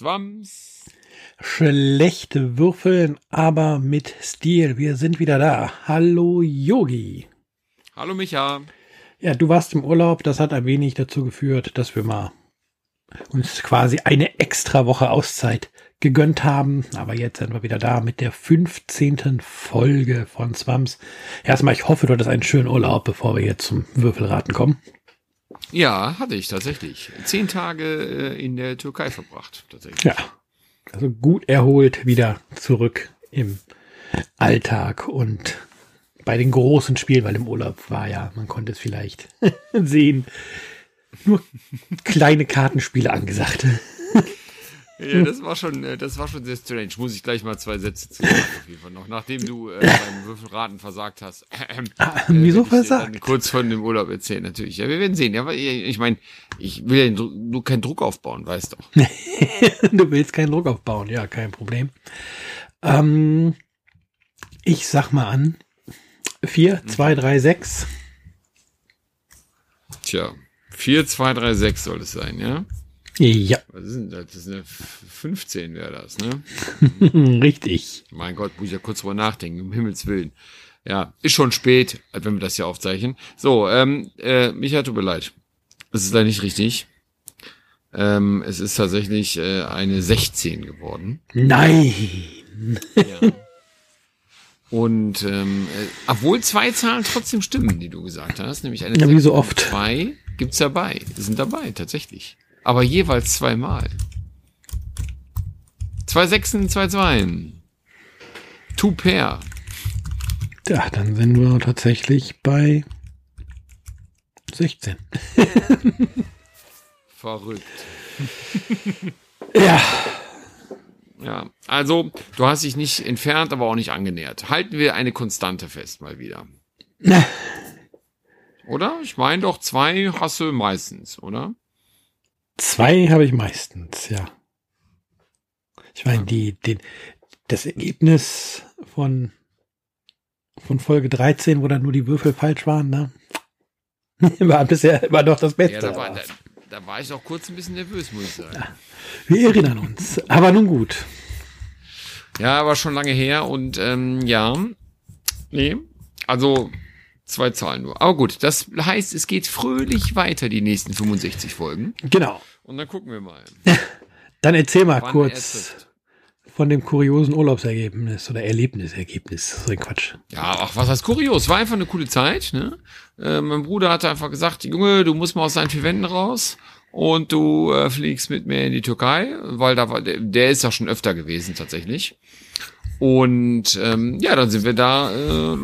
Swams. Schlechte Würfeln, aber mit Stil. Wir sind wieder da. Hallo Yogi. Hallo Micha. Ja, du warst im Urlaub. Das hat ein wenig dazu geführt, dass wir mal uns quasi eine extra Woche Auszeit gegönnt haben. Aber jetzt sind wir wieder da mit der 15. Folge von Swams. Erstmal, ich hoffe, du hattest einen schönen Urlaub, bevor wir jetzt zum Würfelraten kommen. Ja, hatte ich tatsächlich. Zehn Tage äh, in der Türkei verbracht, tatsächlich. Ja, also gut erholt wieder zurück im Alltag und bei den großen Spielen, weil im Urlaub war ja, man konnte es vielleicht sehen, nur kleine Kartenspiele angesagt. Ja, das war schon, äh, das war schon sehr strange. Muss ich gleich mal zwei Sätze zu sagen, auf jeden Fall noch. Nachdem du äh, beim Würfelraten versagt hast. Äh, ah, wieso versagt? Kurz von dem Urlaub erzählen, natürlich. Ja, wir werden sehen. Ja, ich meine, ich will ja nur keinen Druck aufbauen, weißt doch. du willst keinen Druck aufbauen, ja, kein Problem. Ähm, ich sag mal an. Vier, zwei, drei, sechs. Tja, vier, zwei, drei, sechs soll es sein, ja? Ja. Was ist denn das? Das ist eine 15 wäre das, ne? Richtig. Mein Gott, muss ich ja kurz drüber nachdenken, um Himmels Willen. Ja, ist schon spät, wenn wir das hier aufzeichnen. So, ähm, äh, Micha, tut mir leid. Das ist leider nicht richtig. Ähm, es ist tatsächlich äh, eine 16 geworden. Nein. Ja. Und ähm, äh, obwohl zwei Zahlen trotzdem stimmen, die du gesagt hast, nämlich eine ja, wie so oft. zwei gibt's dabei, sind dabei tatsächlich aber jeweils zweimal. Zwei Sechsen, zwei Zweien. Two pair. Ja, dann sind wir tatsächlich bei 16. Verrückt. ja. Ja, also du hast dich nicht entfernt, aber auch nicht angenähert. Halten wir eine Konstante fest mal wieder. oder? Ich meine doch, zwei hast du meistens, oder? Zwei habe ich meistens, ja. Ich meine, die, den, das Ergebnis von, von Folge 13, wo dann nur die Würfel falsch waren, ne? War bisher immer noch das Beste. Ja, da, war, da, da war ich auch kurz ein bisschen nervös, muss ich sagen. Ja, wir erinnern uns. Aber nun gut. Ja, war schon lange her und ähm, ja. Nee. Also Zwei Zahlen nur. Aber gut, das heißt, es geht fröhlich weiter, die nächsten 65 Folgen. Genau. Und dann gucken wir mal. dann erzähl mal kurz von dem kuriosen Urlaubsergebnis oder Erlebnisergebnis. So ein Quatsch. Ja, ach, was heißt kurios? War einfach eine coole Zeit. Ne? Äh, mein Bruder hatte einfach gesagt, Junge, du musst mal aus seinen vier Wänden raus und du äh, fliegst mit mir in die Türkei, weil da war, der, der ist ja schon öfter gewesen tatsächlich. Und ähm, ja, dann sind wir da äh,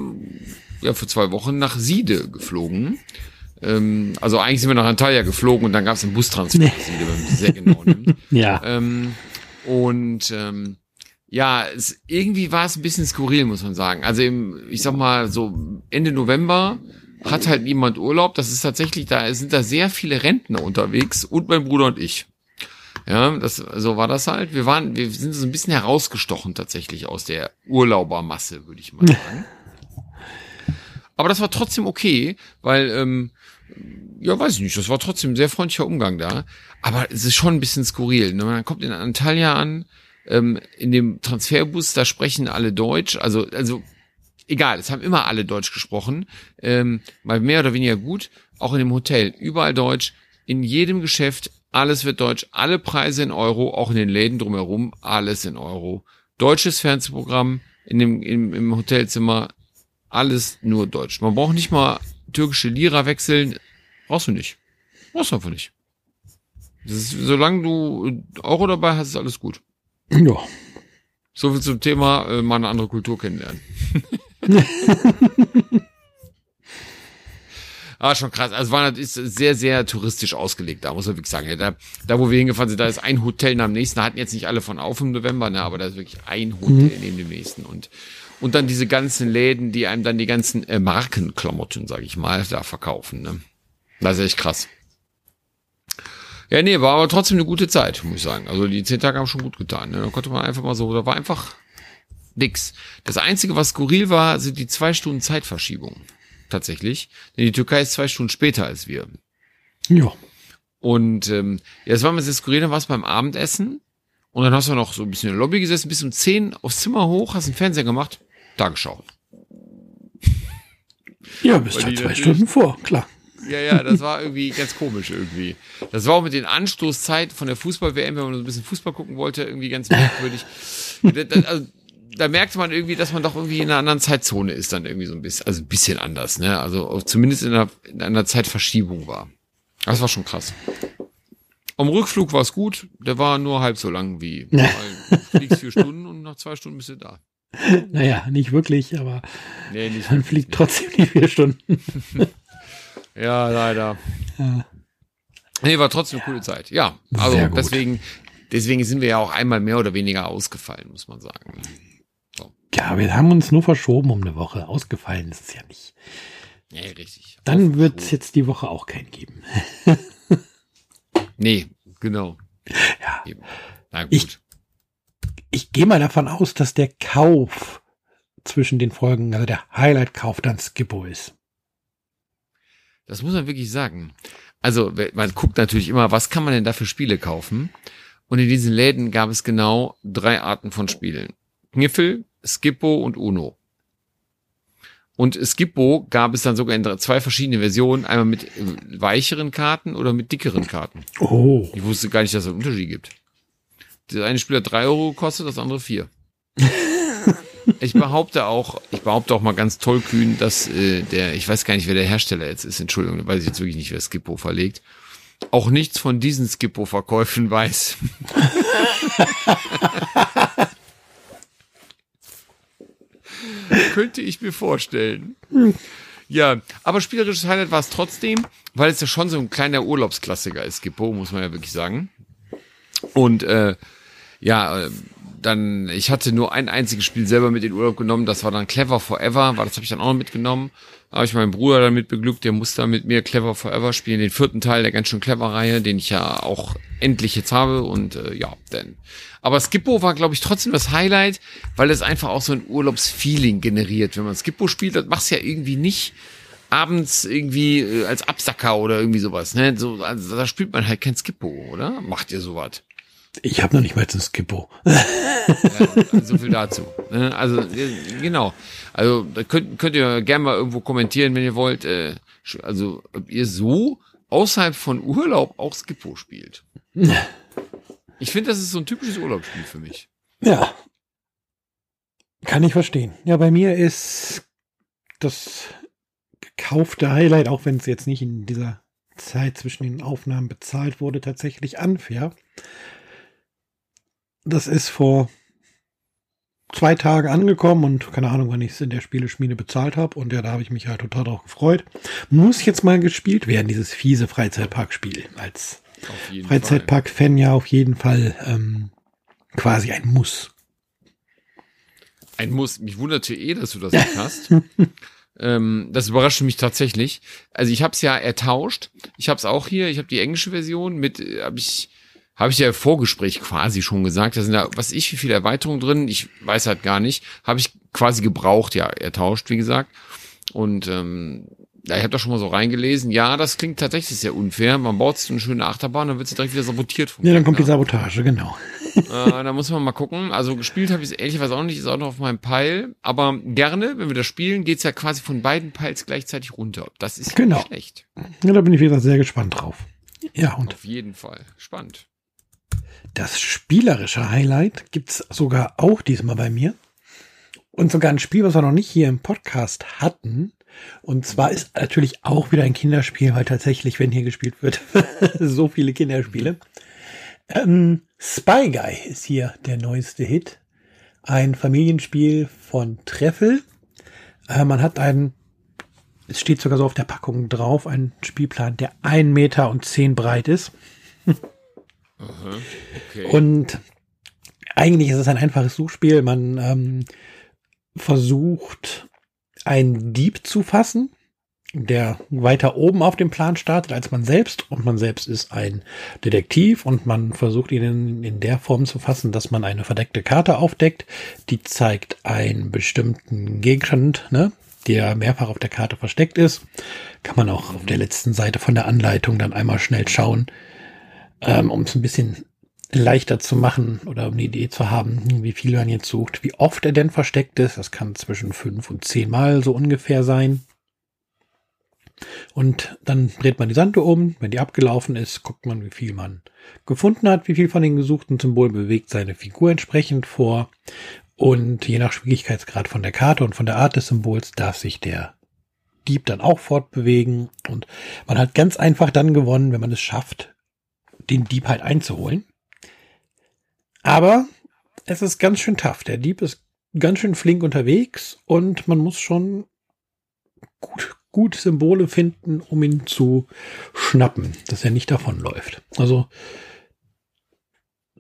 ja für zwei Wochen nach Siede geflogen. Ähm, also eigentlich sind wir nach Antalya geflogen und dann gab es einen Bustransfer nee. Wenn man sehr genau nimmt. ja. Ähm, und ähm, ja, es, irgendwie war es ein bisschen skurril, muss man sagen. Also im, ich sag mal, so Ende November hat halt niemand Urlaub. Das ist tatsächlich, da sind da sehr viele Rentner unterwegs und mein Bruder und ich. Ja, das, so war das halt. Wir waren, wir sind so ein bisschen herausgestochen tatsächlich aus der Urlaubermasse, würde ich mal sagen. Aber das war trotzdem okay, weil, ähm, ja, weiß ich nicht, das war trotzdem ein sehr freundlicher Umgang da. Aber es ist schon ein bisschen skurril. Ne? Man kommt in Antalya an, ähm, in dem Transferbus, da sprechen alle Deutsch. Also, also egal, es haben immer alle Deutsch gesprochen. Ähm, mal mehr oder weniger gut. Auch in dem Hotel, überall Deutsch. In jedem Geschäft, alles wird Deutsch. Alle Preise in Euro, auch in den Läden drumherum, alles in Euro. Deutsches Fernsehprogramm in dem, im, im Hotelzimmer, alles nur Deutsch. Man braucht nicht mal türkische Lira wechseln. Brauchst du nicht. Brauchst du einfach nicht. Ist, solange du Euro dabei hast, ist alles gut. Ja. So viel zum Thema äh, mal eine andere Kultur kennenlernen. Ah, schon krass. Also war ist sehr, sehr touristisch ausgelegt. Da muss man wirklich sagen. Ja, da, da, wo wir hingefahren sind, da ist ein Hotel nach dem nächsten. Da hatten jetzt nicht alle von auf im November, ne, aber da ist wirklich ein Hotel mhm. neben dem nächsten. Und und dann diese ganzen Läden, die einem dann die ganzen äh, Markenklamotten, sag ich mal, da verkaufen. Ne? Das ist echt krass. Ja, nee, war aber trotzdem eine gute Zeit, muss ich sagen. Also die zehn Tage haben schon gut getan. Ne? Da konnte man einfach mal so, da war einfach nix. Das Einzige, was skurril war, sind die zwei Stunden Zeitverschiebung. Tatsächlich. Denn die Türkei ist zwei Stunden später als wir. Ja. Und ähm, ja, das war mir sehr skurril, dann war es beim Abendessen. Und dann hast du noch so ein bisschen in der Lobby gesessen, bis um 10 aufs Zimmer hoch, hast den Fernseher gemacht, da geschaut. Ja, bist halt zwei Stunden vor, klar. Ja, ja, das war irgendwie ganz komisch irgendwie. Das war auch mit den Anstoßzeiten von der Fußball-WM, wenn man so ein bisschen Fußball gucken wollte, irgendwie ganz merkwürdig. da, also, da merkte man irgendwie, dass man doch irgendwie in einer anderen Zeitzone ist, dann irgendwie so ein bisschen, also ein bisschen anders, ne? Also zumindest in einer, in einer Zeitverschiebung war. Das war schon krass. Am Rückflug war es gut, der war nur halb so lang wie. Weil du fliegst vier Stunden und nach zwei Stunden bist du da. Naja, nicht wirklich, aber Nee, nicht man wirklich, fliegt nee. trotzdem die vier Stunden. Ja, leider. Ja. Nee, war trotzdem eine coole Zeit. Ja, also deswegen, deswegen sind wir ja auch einmal mehr oder weniger ausgefallen, muss man sagen. Ja, wir haben uns nur verschoben um eine Woche. Ausgefallen ist es ja nicht. Nee, richtig. Dann wird es jetzt die Woche auch keinen geben. Nee, genau. Ja. Eben. Na gut. Ich- Ich gehe mal davon aus, dass der Kauf zwischen den Folgen, also der Highlight-Kauf dann Skippo ist. Das muss man wirklich sagen. Also, man guckt natürlich immer, was kann man denn da für Spiele kaufen? Und in diesen Läden gab es genau drei Arten von Spielen. Kniffel, Skippo und Uno. Und Skippo gab es dann sogar in zwei verschiedene Versionen, einmal mit äh, weicheren Karten oder mit dickeren Karten. Oh. Ich wusste gar nicht, dass es einen Unterschied gibt. Das eine Spiel hat drei Euro gekostet, das andere vier. Ich behaupte auch, ich behaupte auch mal ganz tollkühn, dass äh, der, ich weiß gar nicht, wer der Hersteller jetzt ist, Entschuldigung, weiß ich jetzt wirklich nicht, wer Skippo verlegt, auch nichts von diesen Skippo-Verkäufen weiß. Könnte ich mir vorstellen. Ja, aber spielerisches Highlight war es trotzdem, weil es ja schon so ein kleiner Urlaubsklassiker ist, Skippo, muss man ja wirklich sagen. Und äh, ja, äh, dann, ich hatte nur ein einziges Spiel selber mit in Urlaub genommen, das war dann Clever Forever, weil das habe ich dann auch noch mitgenommen. Habe ich meinen Bruder damit beglückt, der muss da mit mir Clever Forever spielen, den vierten Teil der ganz schön clever Reihe, den ich ja auch endlich jetzt habe und äh, ja, denn. Aber Skippo war, glaube ich, trotzdem das Highlight, weil es einfach auch so ein Urlaubsfeeling generiert. Wenn man Skippo spielt, das machst du ja irgendwie nicht abends irgendwie äh, als Absacker oder irgendwie sowas, ne? So, also, da spielt man halt kein Skippo, oder? Macht ihr sowas? Ich habe noch nicht mal ein Skippo. Ja, also so viel dazu. Ne? Also äh, genau. Also da könnt, könnt ihr gerne mal irgendwo kommentieren, wenn ihr wollt. Äh, also ob ihr so außerhalb von Urlaub auch Skippo spielt. Ich finde, das ist so ein typisches Urlaubsspiel für mich. Ja. Kann ich verstehen. Ja, bei mir ist das gekaufte Highlight, auch wenn es jetzt nicht in dieser Zeit zwischen den Aufnahmen bezahlt wurde, tatsächlich unfair. Das ist vor zwei Tagen angekommen und keine Ahnung, wann ich es in der Spieleschmiede bezahlt habe. Und ja, da habe ich mich halt total drauf gefreut. Muss jetzt mal gespielt werden, dieses fiese Freizeitparkspiel. Als Freizeitpark-Fan ja auf jeden Fall ähm, quasi ein Muss. Ein Muss. Mich wunderte eh, dass du das nicht hast. ähm, das überraschte mich tatsächlich. Also ich habe es ja ertauscht. Ich habe es auch hier. Ich habe die englische Version mit, äh, habe ich habe ich ja im Vorgespräch quasi schon gesagt, da sind da, was ich, wie viele Erweiterungen drin, ich weiß halt gar nicht, habe ich quasi gebraucht, ja, ertauscht, wie gesagt. Und ähm, ja, ich habe da schon mal so reingelesen, ja, das klingt tatsächlich sehr unfair. Man baut sich so eine schöne Achterbahn, dann wird sie direkt wieder sabotiert. vom Ja, dann kommt die. Sabotage, genau. äh, Da muss man mal gucken. Also gespielt habe ich es ehrlicherweise auch nicht, ist auch noch auf meinem Pile. Aber gerne, wenn wir das spielen, geht's ja quasi von beiden Piles gleichzeitig runter. Das ist Genau. nicht schlecht. Ja, da bin ich wieder sehr gespannt drauf. Ja, und Auf jeden Fall. Spannend. Das spielerische Highlight gibt's sogar auch diesmal bei mir. Und sogar ein Spiel, was wir noch nicht hier im Podcast hatten. Und zwar ist natürlich auch wieder ein Kinderspiel, weil tatsächlich, wenn hier gespielt wird, so viele Kinderspiele. Ähm, Spy Guy ist hier der neueste Hit. Ein Familienspiel von Treffel. Äh, man hat einen, es steht sogar so auf der Packung drauf, einen Spielplan, der ein Meter und zehn breit ist. Okay. Und eigentlich ist es ein einfaches Suchspiel. Man ähm, versucht, einen Dieb zu fassen, der weiter oben auf dem Plan startet als man selbst. Und man selbst ist ein Detektiv und man versucht ihn in, in der Form zu fassen, dass man eine verdeckte Karte aufdeckt. Die zeigt einen bestimmten Gegenstand, ne, der mehrfach auf der Karte versteckt ist. Kann man auch auf der letzten Seite von der Anleitung dann einmal schnell schauen, ähm, um es ein bisschen leichter zu machen oder um eine Idee zu haben, wie viel man jetzt sucht, wie oft er denn versteckt ist. Das kann zwischen fünf und zehn Mal so ungefähr sein. Und dann dreht man die Sande um. Wenn die abgelaufen ist, guckt man, wie viel man gefunden hat, wie viel von den gesuchten Symbolen bewegt seine Figur entsprechend vor. Und je nach Schwierigkeitsgrad von der Karte und von der Art des Symbols darf sich der Dieb dann auch fortbewegen. Und man hat ganz einfach dann gewonnen, wenn man es schafft, den Dieb halt einzuholen. Aber es ist ganz schön tough. Der Dieb ist ganz schön flink unterwegs und man muss schon gut, gut Symbole finden, um ihn zu schnappen, dass er nicht davonläuft. Also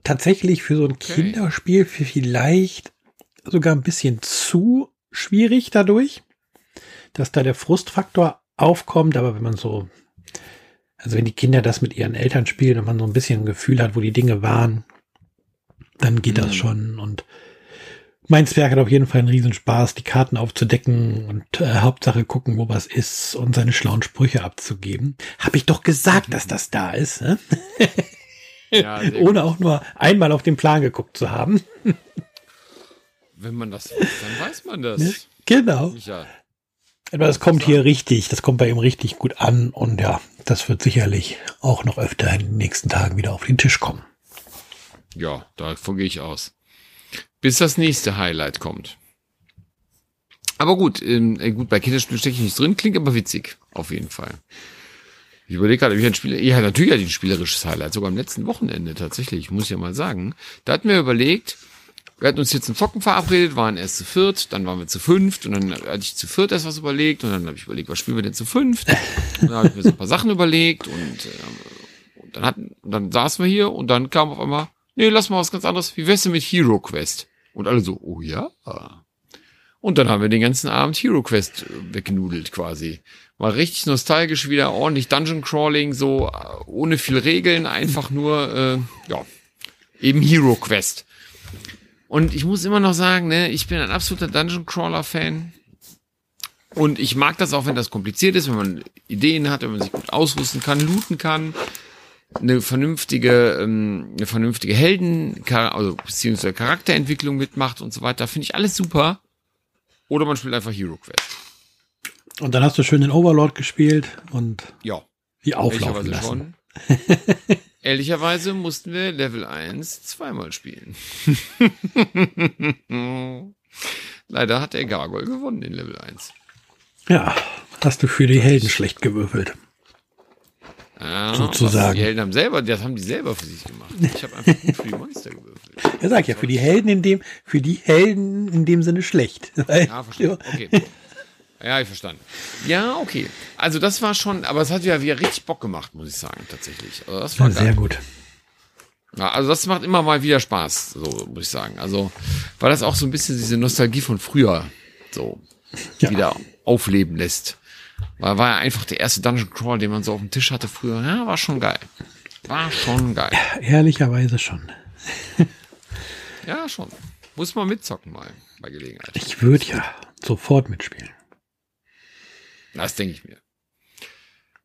tatsächlich für so ein okay. Kinderspiel vielleicht sogar ein bisschen zu schwierig dadurch, dass da der Frustfaktor aufkommt, aber wenn man so, also wenn die Kinder das mit ihren Eltern spielen und man so ein bisschen ein Gefühl hat, wo die Dinge waren, dann geht mhm. das schon und mein Zwerg hat auf jeden Fall einen Riesenspaß, die Karten aufzudecken und äh, Hauptsache gucken, wo was ist und seine schlauen Sprüche abzugeben. Hab ich doch gesagt, dass das da ist. Ne? Ja, Ohne auch nur einmal auf den Plan geguckt zu haben. Wenn man das weiß, dann weiß man das. Genau. Ja. Aber das kommt hier richtig, das kommt bei ihm richtig gut an und ja, das wird sicherlich auch noch öfter in den nächsten Tagen wieder auf den Tisch kommen. Ja, davon gehe ich aus. Bis das nächste Highlight kommt. Aber gut, ähm, äh, gut, bei Kinderspielen stecke ich nicht drin, klingt aber witzig, auf jeden Fall. Ich überlege gerade, wie ein Spieler, ja, natürlich ich ein spielerisches Highlight, sogar am letzten Wochenende tatsächlich, muss ich ja mal sagen. Da hatten wir überlegt, wir hatten uns jetzt zum Zocken verabredet, waren erst zu viert, dann waren wir zu fünft und dann hatte ich zu viert erst was überlegt und dann habe ich überlegt, was spielen wir denn zu fünft? Und dann habe ich mir so ein paar Sachen überlegt und, äh, und dann hatten, und dann saßen wir hier und dann kam auf einmal, nee, lass mal was ganz anderes, wie wär's denn mit Hero Quest? Und alle so, oh ja. Und dann haben wir den ganzen Abend Hero Quest äh, weggenudelt quasi. War richtig nostalgisch wieder, ordentlich Dungeon Crawling, so äh, ohne viel Regeln, einfach nur, äh, ja, eben Hero Quest. Und ich muss immer noch sagen, ne, ich bin ein absoluter Dungeon Crawler Fan. Und ich mag das auch, wenn das kompliziert ist, wenn man Ideen hat, wenn man sich gut ausrüsten kann, looten kann, eine vernünftige, ähm, eine vernünftige Helden, also beziehungsweise Charakterentwicklung mitmacht und so weiter. Finde ich alles super. Oder man spielt einfach Hero Quest. Und dann hast du schön den Overlord gespielt und ja, die auflaufen lassen. Schon. Ehrlicherweise mussten wir Level 1 zweimal spielen. Leider hat der Gargoyle gewonnen in Level 1. Ja, hast du für die Helden schlecht gewürfelt. Ja, sozusagen. Die Helden haben selber, das haben die selber für sich gemacht. Ich habe einfach gut für die Monster gewürfelt. Er sagt ja, für die Helden in dem, für die Helden in dem Sinne schlecht. Ja, verstehe. Okay. Ja, ich verstanden. Ja, okay. Also das war schon, aber es hat ja wieder richtig Bock gemacht, muss ich sagen, tatsächlich. Also das war ja, sehr gut. Ja, also das macht immer mal wieder Spaß, so muss ich sagen. Also, weil das auch so ein bisschen diese Nostalgie von früher so ja. wieder aufleben lässt. Weil war ja einfach der erste Dungeon Crawl, den man so auf dem Tisch hatte früher. Ja, war schon geil. War schon geil. Ehrlicherweise schon. ja, schon. Muss man mitzocken mal bei Gelegenheit. Ich würde ja sofort mitspielen. Das denke ich mir.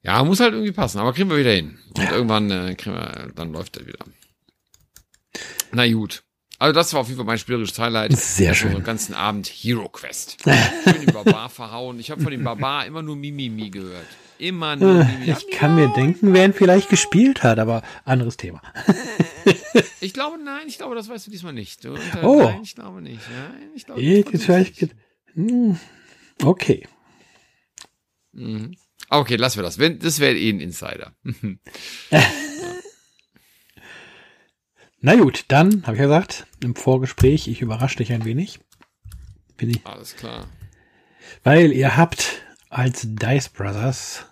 Ja, muss halt irgendwie passen, aber kriegen wir wieder hin. Und ja. irgendwann äh, kriegen wir, dann läuft er wieder. Na gut. Also das war auf jeden Fall mein spielerisches Highlight. Sehr schön. Den ganzen Abend Hero Quest. Schön den Barbar verhauen. Ich habe von dem Barbar immer nur Mimimi gehört. Immer nur ah, Mimimi. Ich kann mir denken, wer ihn vielleicht gespielt hat, aber anderes Thema. ich glaube, nein, ich glaube, das weißt du diesmal nicht. Du, oh. Nein, ich glaube nicht. Nein, ich glaube, ich, vielleicht, hm, okay. Mhm. Okay, lassen wir das. Wenn, das wäre eh ein Insider. Na gut, dann habe ich ja gesagt, im Vorgespräch, ich überrasche dich ein wenig. Bin ich. Alles klar. Weil ihr habt als Dice Brothers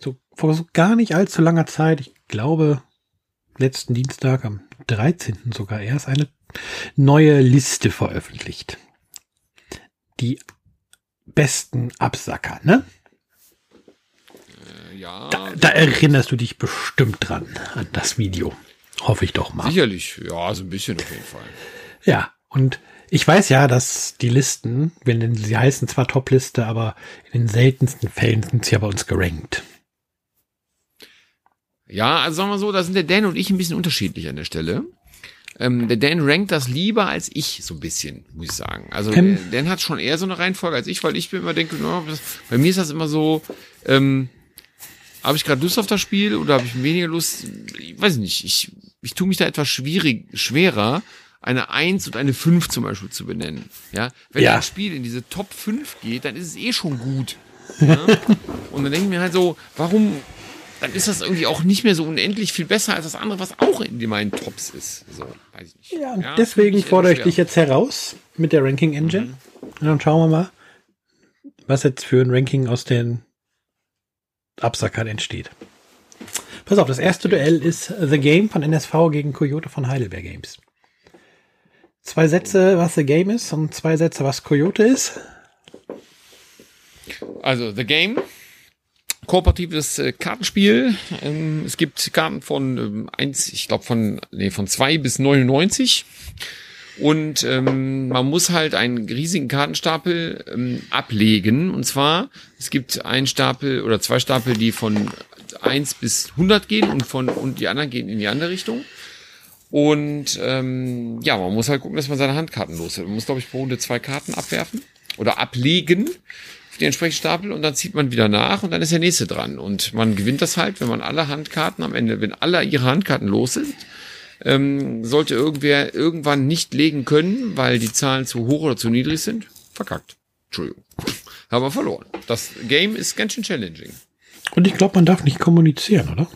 so, vor so gar nicht allzu langer Zeit, ich glaube letzten Dienstag am 13. sogar erst, eine neue Liste veröffentlicht. Die besten Absacker, ne? Ja. Da, da erinnerst du dich bestimmt dran, an das Video. Hoffe ich doch mal. Sicherlich, ja, so ein bisschen auf jeden Fall. Ja, und ich weiß ja, dass die Listen, wenn sie heißen zwar Top-Liste, aber in den seltensten Fällen sind sie ja bei uns gerankt. Ja, also sagen wir so, da sind der Dan und ich ein bisschen unterschiedlich an der Stelle. Ähm, der Dan rankt das lieber als ich, so ein bisschen, muss ich sagen. Also Ähm. Dan hat schon eher so eine Reihenfolge als ich, weil ich mir immer denke, no, bei mir ist das immer so, ähm, habe ich gerade Lust auf das Spiel oder habe ich weniger Lust? Ich weiß nicht. Ich, ich tue mich da etwas schwierig, schwerer, eine 1 und eine 5 zum Beispiel zu benennen. Ja, wenn Ja. ein Spiel in diese Top 5 geht, dann ist es eh schon gut. Ja? und dann denke ich mir halt so, warum, dann ist das irgendwie auch nicht mehr so unendlich viel besser als das andere, was auch in meinen Tops ist. So, weiß ich nicht. Ja, Ja, deswegen fordere ich dich jetzt heraus mit der Ranking Engine. Und dann schauen wir mal, was jetzt für ein Ranking aus den Absackern entsteht. Pass auf, das erste Duell ist The Game von NSV gegen Coyote von Heidelberg Games. Zwei Sätze, was The Game ist und zwei Sätze, was Coyote ist. Also, The Game. Kooperatives äh, Kartenspiel. Ähm, es gibt Karten von ähm, ich glaube von, nee, von bis 99. Und ähm, man muss halt einen riesigen Kartenstapel ähm, ablegen. Und zwar, es gibt einen Stapel oder zwei Stapel, die von 1 bis 100 gehen und von und die anderen gehen in die andere Richtung. Und ähm, ja, man muss halt gucken, dass man seine Handkarten los hat. Man muss, glaube ich, pro Runde zwei Karten abwerfen oder ablegen auf den entsprechenden Stapel und dann zieht man wieder nach und dann ist der nächste dran. Und man gewinnt das halt, wenn man alle Handkarten am Ende, wenn alle ihre Handkarten los sind, ähm, sollte irgendwer irgendwann nicht legen können, weil die Zahlen zu hoch oder zu niedrig sind, verkackt. Entschuldigung. Haben wir verloren. Das Game ist ganz schön challenging. Und ich glaube, man darf nicht kommunizieren, oder?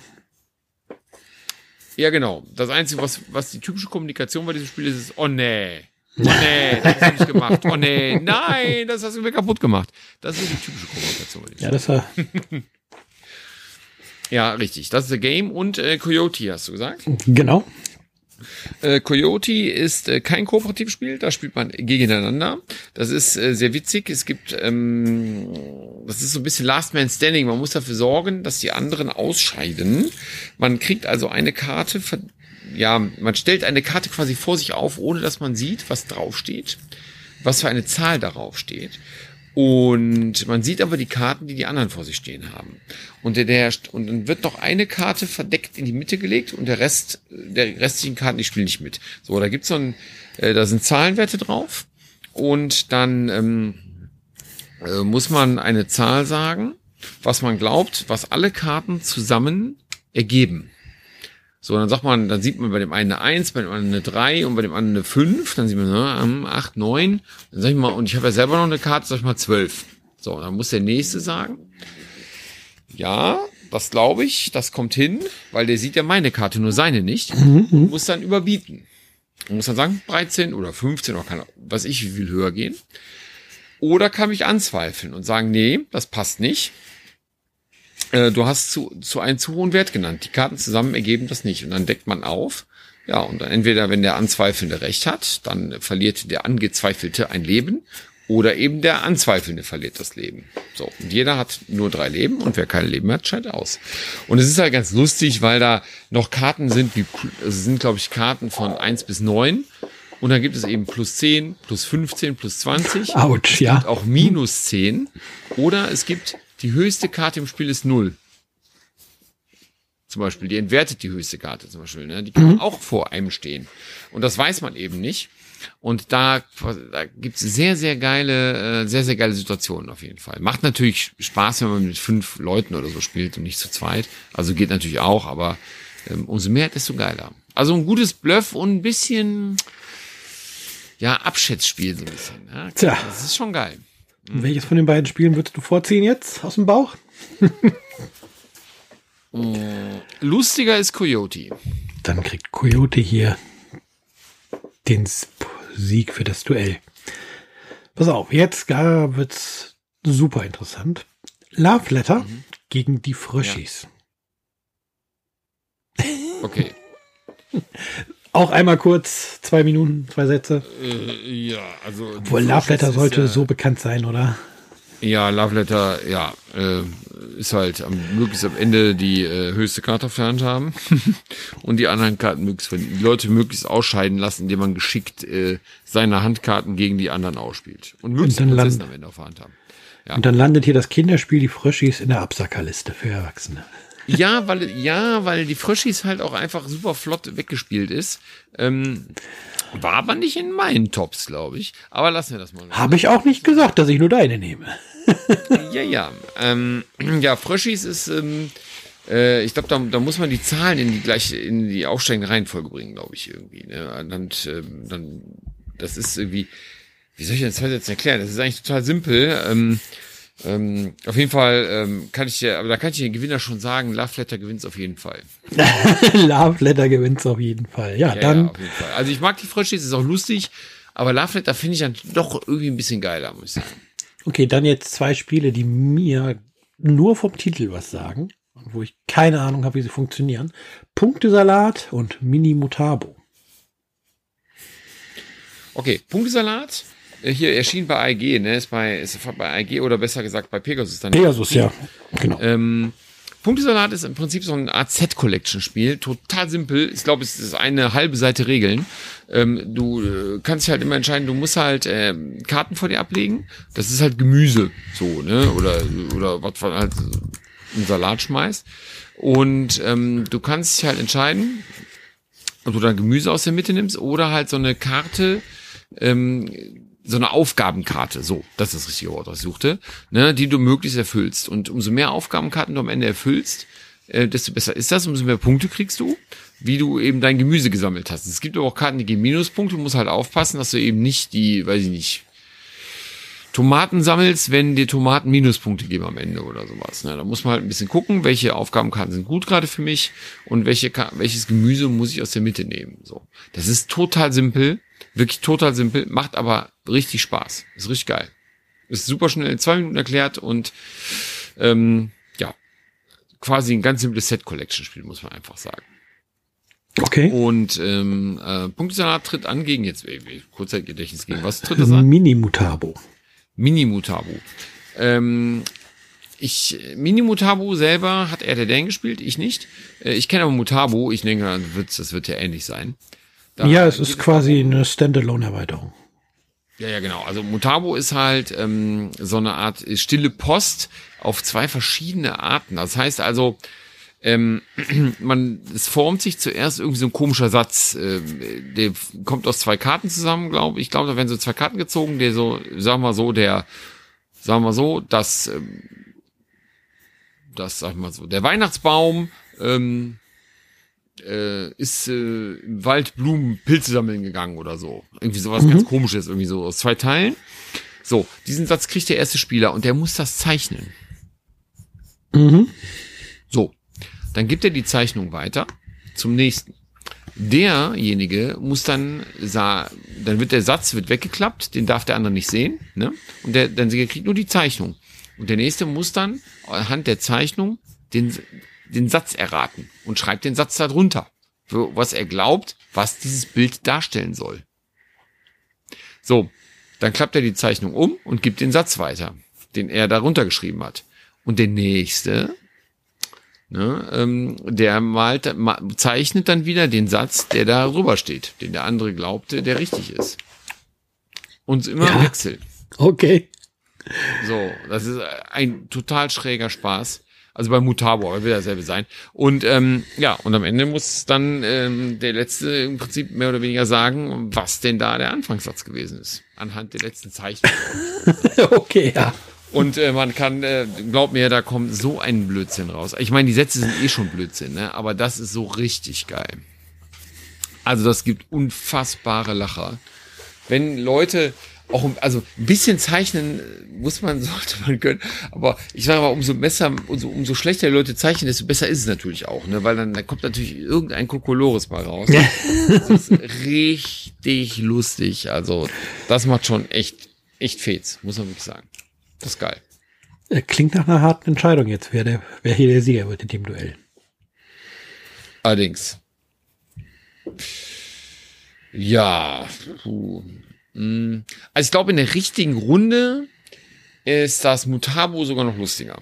Ja, genau. Das Einzige, was, was die typische Kommunikation bei diesem Spiel ist, ist, oh nee. Oh nee, das hast du nicht gemacht. Oh nee, nein, das hast du mir kaputt gemacht. Das ist die typische Kommunikation bei diesem Ja, das war Ja, richtig. Das ist The Game und äh, Coyote, hast du gesagt. genau. Äh, Coyote ist äh, kein Kooperativspiel, da spielt man gegeneinander. Das ist äh, sehr witzig. Es gibt, ähm, das ist so ein bisschen Last Man Standing. Man muss dafür sorgen, dass die anderen ausscheiden. Man kriegt also eine Karte, ja, man stellt eine Karte quasi vor sich auf, ohne dass man sieht, was draufsteht, was für eine Zahl darauf steht. Und man sieht aber die Karten, die die anderen vor sich stehen haben. Und der, der und dann wird noch eine Karte verdeckt in die Mitte gelegt und der Rest der restlichen Karten, die spielen nicht mit. So, da gibt's so ein, äh, da sind Zahlenwerte drauf und dann ähm, äh, muss man eine Zahl sagen, was man glaubt, was alle Karten zusammen ergeben. So, dann sagt man, dann sieht man bei dem einen eine 1, bei dem anderen eine 3 und bei dem anderen eine 5. Dann sieht man, ne, ähm, 8, 9. Dann sag ich mal, und ich habe ja selber noch eine Karte, sag ich mal 12. So, dann muss der nächste sagen, ja, das glaube ich, das kommt hin, weil der sieht ja meine Karte, nur seine nicht. Und muss dann überbieten. Und muss dann sagen, 13 oder 15 oder kann, was ich, wie viel höher gehen. Oder kann mich anzweifeln und sagen, nee, das passt nicht. Äh, du hast zu, zu einen zu hohen Wert genannt. Die Karten zusammen ergeben das nicht. Und dann deckt man auf. Ja, und dann entweder, wenn der Anzweifelnde recht hat, dann verliert der Angezweifelte ein Leben. Oder eben der Anzweifelnde verliert das Leben. So, und jeder hat nur drei Leben und wer keine Leben hat, scheint aus. Und es ist halt ganz lustig, weil da noch Karten sind, wie, also es sind, glaube ich, Karten von eins bis neun Und dann gibt es eben plus 10, plus 15, plus 20 Autsch, ja. auch minus 10. Oder es gibt die höchste Karte im Spiel ist 0. Zum Beispiel, die entwertet die höchste Karte zum Beispiel. Ne? Die kann auch vor einem stehen. Und das weiß man eben nicht. Und da, da gibt's sehr, sehr geile, äh, sehr, sehr geile Situationen auf jeden Fall. Macht natürlich Spaß, wenn man mit fünf Leuten oder so spielt und nicht zu zweit. Also geht natürlich auch, aber ähm, umso mehr, desto geiler. Also ein gutes Bluff und ein bisschen, ja, Abschätzspiel so ein bisschen. Ja? Tja. Das ist schon geil. Welches von den beiden Spielen würdest du vorziehen jetzt aus dem Bauch? Lustiger ist Coyote. Dann kriegt Coyote hier den Sieg für das Duell. Pass auf, jetzt wird's super interessant. Love Letter gegen die Fröschis. Okay. Auch einmal kurz, zwei Minuten, zwei Sätze. Äh, ja, also. Obwohl Love Letter sollte ja, so bekannt sein, oder? Ja, Love Letter, ja, äh, ist halt am, möglichst am Ende die äh, höchste Karte auf der Hand haben und die anderen Karten möglichst die Leute möglichst ausscheiden lassen, indem man geschickt äh, seine Handkarten gegen die anderen ausspielt und möglichst Und land- am Ende auf der Hand haben. Ja. Und dann landet hier das Kinderspiel Die Fröschis in der Absackerliste für Erwachsene. Ja, weil, ja, weil die Frischis halt auch einfach super flott weggespielt ist. Ähm, war aber nicht in meinen Tops, glaube ich. Aber lassen wir das mal. Habe ich auch nicht gesagt, dass ich nur deine nehme. ja, ja. Ähm, ja, Fröschis ist, ähm, äh, ich glaube, da, da muss man die Zahlen in die gleiche, in die aufsteigende Reihenfolge bringen, glaube ich, irgendwie. Ne? Und ähm, dann, das ist irgendwie, wie soll ich das jetzt erklären? Das ist eigentlich total simpel. Ähm, ähm, auf jeden Fall ähm, kann ich dir, aber da kann ich den Gewinner schon sagen, Love Letter gewinnt auf jeden Fall. Love Letter gewinnt auf jeden Fall. Ja, ja dann. Ja, auf jeden Fall. Also ich mag die Fröschis, ist auch lustig, aber Love Letter finde ich dann doch irgendwie ein bisschen geiler, muss ich sagen. Okay, dann jetzt zwei Spiele, die mir nur vom Titel was sagen wo ich keine Ahnung habe, wie sie funktionieren. Punktesalat und Mini Mutabo. Okay, Punktesalat hier erschien bei IG, ne? Ist bei, ist bei IG oder besser gesagt bei Pegasus dann. Pegasus, ja. Genau. Ähm, Punktesalat ist im Prinzip so ein Art Set-Collection-Spiel. Total simpel. Ich glaube, es ist eine halbe Seite Regeln. Ähm, du äh, kannst dich halt immer entscheiden, du musst halt äh, Karten vor dir ablegen. Das ist halt Gemüse, so, ne? Oder, oder was halt einen Salat schmeißt. Und ähm, du kannst dich halt entscheiden, ob du dann Gemüse aus der Mitte nimmst oder halt so eine Karte, ähm, so eine Aufgabenkarte, so, das ist das richtige Wort, was ich suchte, ne, die du möglichst erfüllst. Und umso mehr Aufgabenkarten du am Ende erfüllst, äh, desto besser ist das, umso mehr Punkte kriegst du, wie du eben dein Gemüse gesammelt hast. Es gibt aber auch Karten, die geben Minuspunkte, du musst halt aufpassen, dass du eben nicht die, weiß ich nicht, Tomaten sammelst, wenn dir Tomaten Minuspunkte geben am Ende oder sowas. Ne? Da muss man halt ein bisschen gucken, welche Aufgabenkarten sind gut gerade für mich und welche, welches Gemüse muss ich aus der Mitte nehmen. So, Das ist total simpel, wirklich total simpel, macht aber richtig Spaß. Ist richtig geil. Ist super schnell in zwei Minuten erklärt und ähm, ja, quasi ein ganz simples Set-Collection-Spiel, muss man einfach sagen. Okay. Und ähm, äh, Punktesalat tritt an gegen jetzt, Kurzzeitgedächtnis gegen was tritt das an? Mini-Mutabo. Mini-Mutabo. Ähm, ich, Mini-Mutabo selber hat er der Dan gespielt, ich nicht. Äh, ich kenne aber Mutabo, ich denke, das wird, das wird ja ähnlich sein. Da ja, es ist quasi eine Standalone-Erweiterung. Ja, ja, genau. Also Mutabo ist halt ähm, so eine Art stille Post auf zwei verschiedene Arten. Das heißt also, ähm, man, es formt sich zuerst irgendwie so ein komischer Satz, äh, der kommt aus zwei Karten zusammen, glaube ich. Ich glaube, da werden so zwei Karten gezogen, der so, sagen wir so, der, sagen wir so, das, ähm, das, sag ich mal so, der Weihnachtsbaum ähm, äh, ist äh, im Wald Blumen, Pilze sammeln gegangen oder so. Irgendwie sowas mhm. ganz komisches, irgendwie so aus zwei Teilen. So, diesen Satz kriegt der erste Spieler und der muss das zeichnen. Mhm. So, dann gibt er die Zeichnung weiter zum nächsten. Derjenige muss dann, dann wird der Satz wird weggeklappt, den darf der andere nicht sehen, ne? Und der, dann kriegt nur die Zeichnung. Und der nächste muss dann anhand der Zeichnung den, den Satz erraten und schreibt den Satz darunter, was er glaubt, was dieses Bild darstellen soll. So, dann klappt er die Zeichnung um und gibt den Satz weiter, den er darunter geschrieben hat. Und der nächste Ne, ähm, der malt, ma, zeichnet dann wieder den Satz, der da drüber steht, den der andere glaubte, der richtig ist. Und immer ja. Wechsel. Okay. So, das ist ein total schräger Spaß. Also bei Mutabo, aber will dasselbe sein. Und ähm, ja, und am Ende muss dann ähm, der letzte im Prinzip mehr oder weniger sagen, was denn da der Anfangssatz gewesen ist. Anhand der letzten Zeichen. okay, ja. Und äh, man kann, äh, glaub mir, da kommt so ein Blödsinn raus. Ich meine, die Sätze sind eh schon Blödsinn, ne? aber das ist so richtig geil. Also das gibt unfassbare Lacher. Wenn Leute auch, also ein bisschen zeichnen muss man, sollte man können, aber ich sage mal, umso besser, umso, umso schlechter die Leute zeichnen, desto besser ist es natürlich auch, ne? weil dann da kommt natürlich irgendein Kokolores mal raus. das ist richtig lustig. Also das macht schon echt, echt Fets, muss man wirklich sagen. Das ist geil. Klingt nach einer harten Entscheidung jetzt, wer, der, wer hier der Sieger wird in dem Duell. Allerdings. Ja. Puh. Hm. Also ich glaube, in der richtigen Runde ist das Mutabo sogar noch lustiger.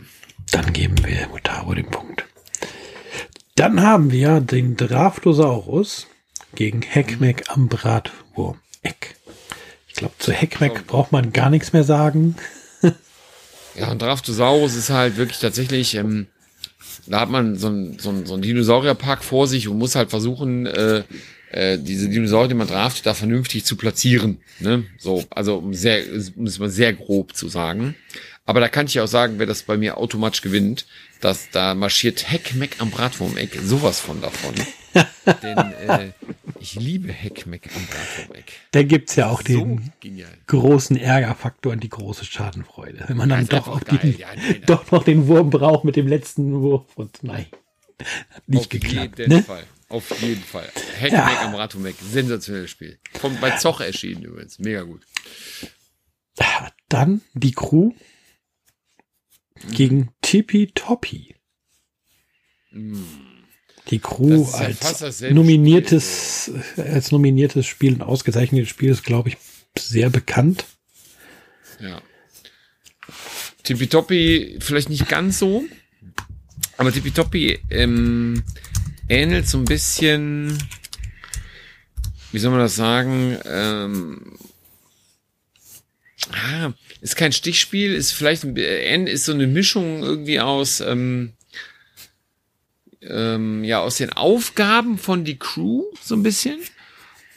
Dann geben wir Mutabo den Punkt. Dann haben wir den Draftosaurus gegen Heckmeck am Bratwurm-Eck. Ich glaube, zu Heckmeck braucht man gar nichts mehr sagen. Ja, und Draftosaurus ist halt wirklich tatsächlich, ähm, Da hat man so ein, so ein, so ein Dinosaurierpark vor sich und muss halt versuchen, äh, äh, diese Dinosaurier, die man draftet, da vernünftig zu platzieren. Ne? So, also um sehr, um es mal sehr grob zu sagen. Aber da kann ich auch sagen, wer das bei mir automatisch gewinnt, dass da marschiert Heckmeck am Bratwurmeck sowas von davon. Denn äh, ich liebe Heckmeck am Bratwurmeck. Da gibt's ja auch den genial. großen Ärgerfaktor und die große Schadenfreude. Wenn man dann doch, auch den, ja, nein, doch noch den Wurm braucht mit dem letzten Wurf und nein, hat nicht Auf geklappt. Ne? Fall. Auf jeden Fall. Heckmeck ja. am Bratwurmeck. Sensationelles Spiel. Kommt bei Zoch erschienen übrigens. Mega gut. Dann die Crew gegen Tippy Toppy. Die Crew ja als nominiertes, Spiel, als nominiertes Spiel und ausgezeichnetes Spiel ist, glaube ich, sehr bekannt. Ja. Tippitoppi vielleicht nicht ganz so, aber Tippitoppi ähm, ähnelt so ein bisschen, wie soll man das sagen, ähm, ah, ist kein Stichspiel, ist vielleicht ein, ist so eine Mischung irgendwie aus ähm, ähm, ja aus den Aufgaben von die Crew so ein bisschen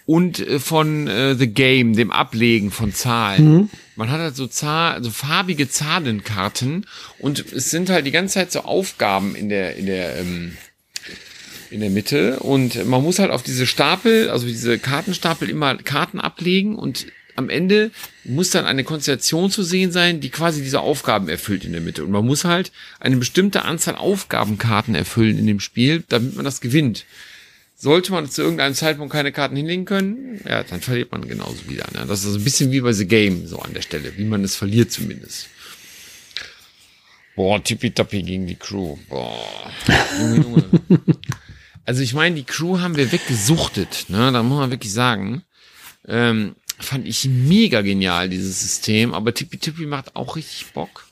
und äh, von äh, The Game, dem Ablegen von Zahlen. Mhm. Man hat halt so, Zahl, also farbige Zahlenkarten und es sind halt die ganze Zeit so Aufgaben in der in der ähm, in der Mitte und man muss halt auf diese Stapel, also diese Kartenstapel immer Karten ablegen und am Ende muss dann eine Konstellation zu sehen sein, die quasi diese Aufgaben erfüllt in der Mitte. Und man muss halt eine bestimmte Anzahl Aufgabenkarten erfüllen in dem Spiel, damit man das gewinnt. Sollte man zu irgendeinem Zeitpunkt keine Karten hinlegen können, ja, dann verliert man genauso wieder. Ne? Das ist also ein bisschen wie bei The Game, so an der Stelle, wie man es verliert zumindest. Boah, tippitoppi gegen die Crew. Boah. Junge, Junge. also ich meine, die Crew haben wir weggesuchtet, ne? Da muss man wirklich sagen. Ähm, Fand ich mega genial, dieses System. Aber Tippi Tippi macht auch richtig Bock.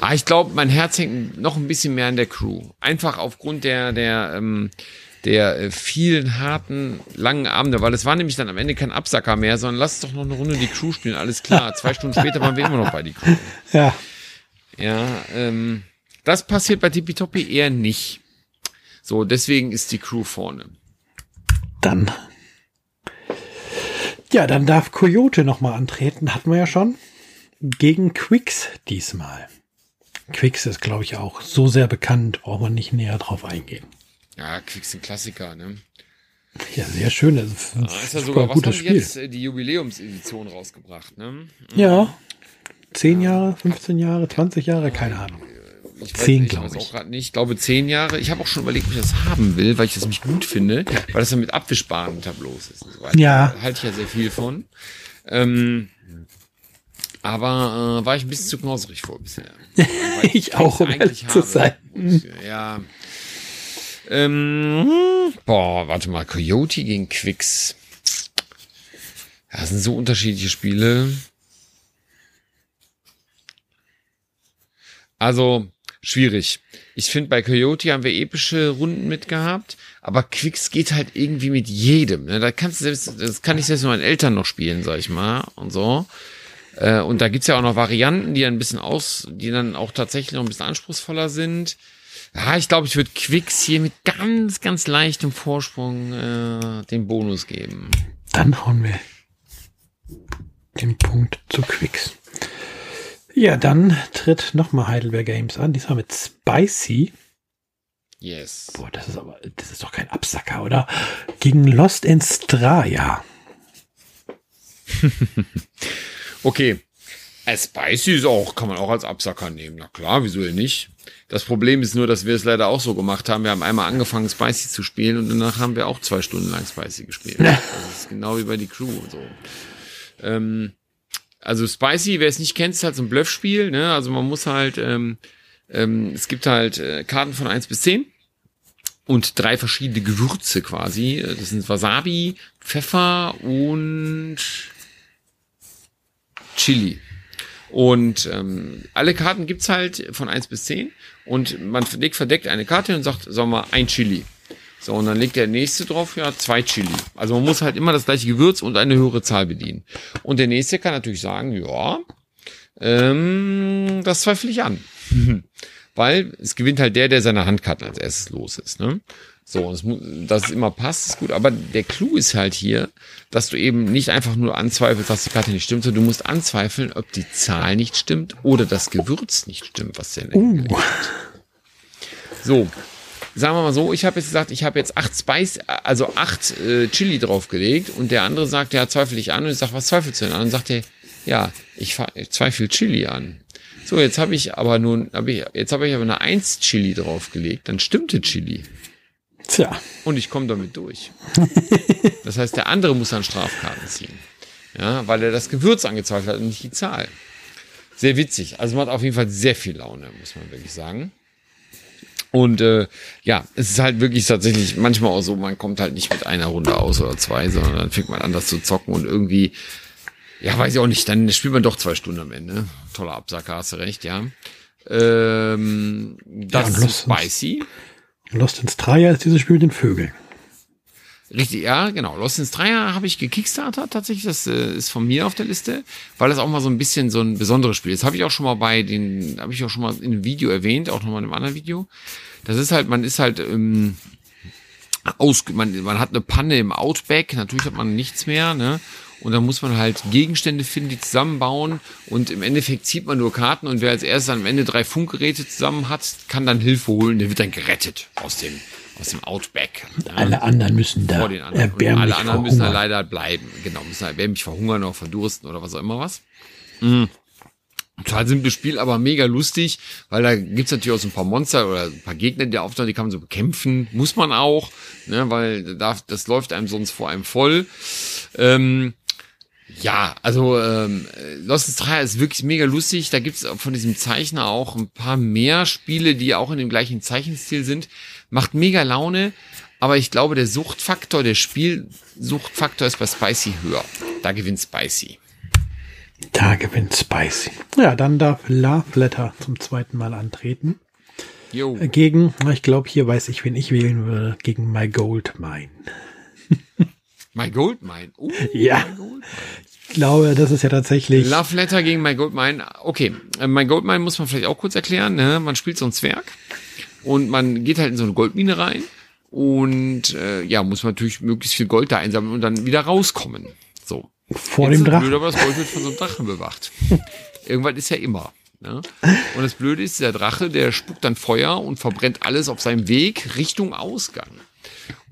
Ah, ich glaube, mein Herz hängt noch ein bisschen mehr an der Crew. Einfach aufgrund der, der, ähm, der äh, vielen harten, langen Abende, weil es war nämlich dann am Ende kein Absacker mehr, sondern lass doch noch eine Runde die Crew spielen, alles klar. Zwei Stunden später waren wir immer noch bei die Crew. Ja. Ja, ähm, das passiert bei Tippitoppi eher nicht. So, deswegen ist die Crew vorne. Dann ja, dann darf Coyote nochmal antreten, hatten wir ja schon. Gegen Quicks diesmal. Quicks ist, glaube ich, auch so sehr bekannt, braucht man nicht näher drauf eingehen. Ja, Quicks ein Klassiker, ne? Ja, sehr schön. Das ist, ja, ist ja sogar, was haben Spiel. jetzt äh, die Jubiläumsedition rausgebracht, ne? Ja. Zehn Jahre, 15 Jahre, 20 Jahre, keine Ahnung. Ich weiß, zehn, glaube ich. Auch nicht. Ich glaube zehn Jahre. Ich habe auch schon überlegt, ob ich das haben will, weil ich das nämlich gut finde, weil das dann mit abwischbaren Tableaus ist. Und so weiter. Ja. Da halte ich ja sehr viel von. Ähm, aber äh, war ich ein bisschen zu knauserig vor bisher. ich, ich auch, um eigentlich zu sein. Ja. Ähm, boah, warte mal, Coyote gegen Quicks. Das sind so unterschiedliche Spiele. Also, schwierig. Ich finde, bei Coyote haben wir epische Runden mitgehabt, aber Quicks geht halt irgendwie mit jedem. Ne? Da kannst du selbst, das kann ich selbst mit meinen Eltern noch spielen, sag ich mal, und so. Äh, und da gibt's ja auch noch Varianten, die ein bisschen aus, die dann auch tatsächlich noch ein bisschen anspruchsvoller sind. Ja, ich glaube, ich würde Quicks hier mit ganz, ganz leichtem Vorsprung äh, den Bonus geben. Dann hauen wir den Punkt zu Quicks. Ja, dann tritt nochmal Heidelberg Games an, diesmal mit Spicy. Yes. Boah, das ist aber, das ist doch kein Absacker, oder? Gegen Lost in Straya. okay. Äh, Spicy ist auch, kann man auch als Absacker nehmen. Na klar, wieso denn nicht? Das Problem ist nur, dass wir es leider auch so gemacht haben. Wir haben einmal angefangen, Spicy zu spielen und danach haben wir auch zwei Stunden lang Spicy gespielt. das ist genau wie bei die Crew und so. Ähm, also Spicy, wer es nicht kennt, ist halt so ein Bluffspiel. Ne? Also man muss halt, ähm, ähm, es gibt halt äh, Karten von eins bis zehn und drei verschiedene Gewürze quasi. Das sind Wasabi, Pfeffer und Chili. Und ähm, alle Karten gibt's halt von eins bis zehn und man legt verdeckt eine Karte und sagt, sagen wir, ein Chili. So, und dann legt der nächste drauf, ja, zwei Chili. Also man muss halt immer das gleiche Gewürz und eine höhere Zahl bedienen. Und der nächste kann natürlich sagen, ja, ähm, das zweifle ich an. weil es gewinnt halt der, der seine Handkarten als erstes los ist. Ne? So, es muss, dass es immer passt, ist gut. Aber der Clou ist halt hier, dass du eben nicht einfach nur anzweifelst, dass die Karte nicht stimmt, sondern du musst anzweifeln, ob die Zahl nicht stimmt oder das Gewürz nicht stimmt, was der Uh. So, sagen wir mal so, ich habe jetzt gesagt, ich habe jetzt acht Spice, also acht äh, Chili draufgelegt und der andere sagt, ja, zweifel ich an und ich sage, was zweifelst du denn an? Und sagt er, ja, ich, ich zweifle Chili an. So, jetzt habe ich aber nun, hab ich, jetzt habe ich aber eine Eins Chili draufgelegt, dann stimmte Chili Tja, und ich komme damit durch. Das heißt, der andere muss dann Strafkarten ziehen. Ja, weil er das Gewürz angezweifelt hat und nicht die Zahl. Sehr witzig. Also macht auf jeden Fall sehr viel Laune, muss man wirklich sagen. Und äh, ja, es ist halt wirklich tatsächlich manchmal auch so, man kommt halt nicht mit einer Runde aus oder zwei, sondern dann fängt man an, das zu zocken und irgendwie, ja, weiß ich auch nicht, dann spielt man doch zwei Stunden am Ende. Toller Absacker, hast du recht, ja. Ähm, das und ist Lost in- spicy. Lost in Straya ist dieses Spiel mit den Vögeln. Richtig, ja, genau. Lost in Dreier habe ich gekickstartet tatsächlich. Das äh, ist von mir auf der Liste, weil das auch mal so ein bisschen so ein besonderes Spiel ist. Habe ich auch schon mal bei den, habe ich auch schon mal in einem Video erwähnt, auch nochmal in einem anderen Video. Das ist halt, man ist halt ähm, aus, man, man hat eine Panne im Outback, natürlich hat man nichts mehr, ne? Und dann muss man halt Gegenstände finden, die zusammenbauen. Und im Endeffekt zieht man nur Karten und wer als erstes am Ende drei Funkgeräte zusammen hat, kann dann Hilfe holen. Der wird dann gerettet aus dem, aus dem Outback. Alle anderen müssen da vor den anderen. Erbärmlich alle anderen müssen da leider bleiben. Genau, müssen erbärmlich verhungern oder verdursten oder was auch immer was. Mhm. Total simples Spiel, aber mega lustig, weil da gibt's natürlich auch so ein paar Monster oder ein paar Gegner, die auftauchen, die kann man so bekämpfen. Muss man auch, ne, weil da, das läuft einem sonst vor einem voll. Ähm, ja, also ähm, Lost in 3 ist wirklich mega lustig. Da gibt's von diesem Zeichner auch ein paar mehr Spiele, die auch in dem gleichen Zeichenstil sind. Macht mega Laune, aber ich glaube, der Suchtfaktor, der Spielsuchtfaktor ist bei Spicy höher. Da gewinnt Spicy. Da gewinnt Spicy. Ja, dann darf Love Letter zum zweiten Mal antreten. Jo. Gegen, ich glaube, hier weiß ich, wen ich wählen würde, gegen My Gold Mine. My Goldmine. Uh, Ja. My Goldmine. Ich glaube, das ist ja tatsächlich. Love Letter gegen My Goldmine. Okay, äh, My Goldmine muss man vielleicht auch kurz erklären. Ne? Man spielt so einen Zwerg und man geht halt in so eine Goldmine rein und äh, ja, muss man natürlich möglichst viel Gold da einsammeln und dann wieder rauskommen. So. vor Jetzt dem Drachen. Blöd, aber das Gold wird von so einem Drachen bewacht. Irgendwann ist ja immer. Ne? Und das Blöde ist, der Drache, der spuckt dann Feuer und verbrennt alles auf seinem Weg Richtung Ausgang.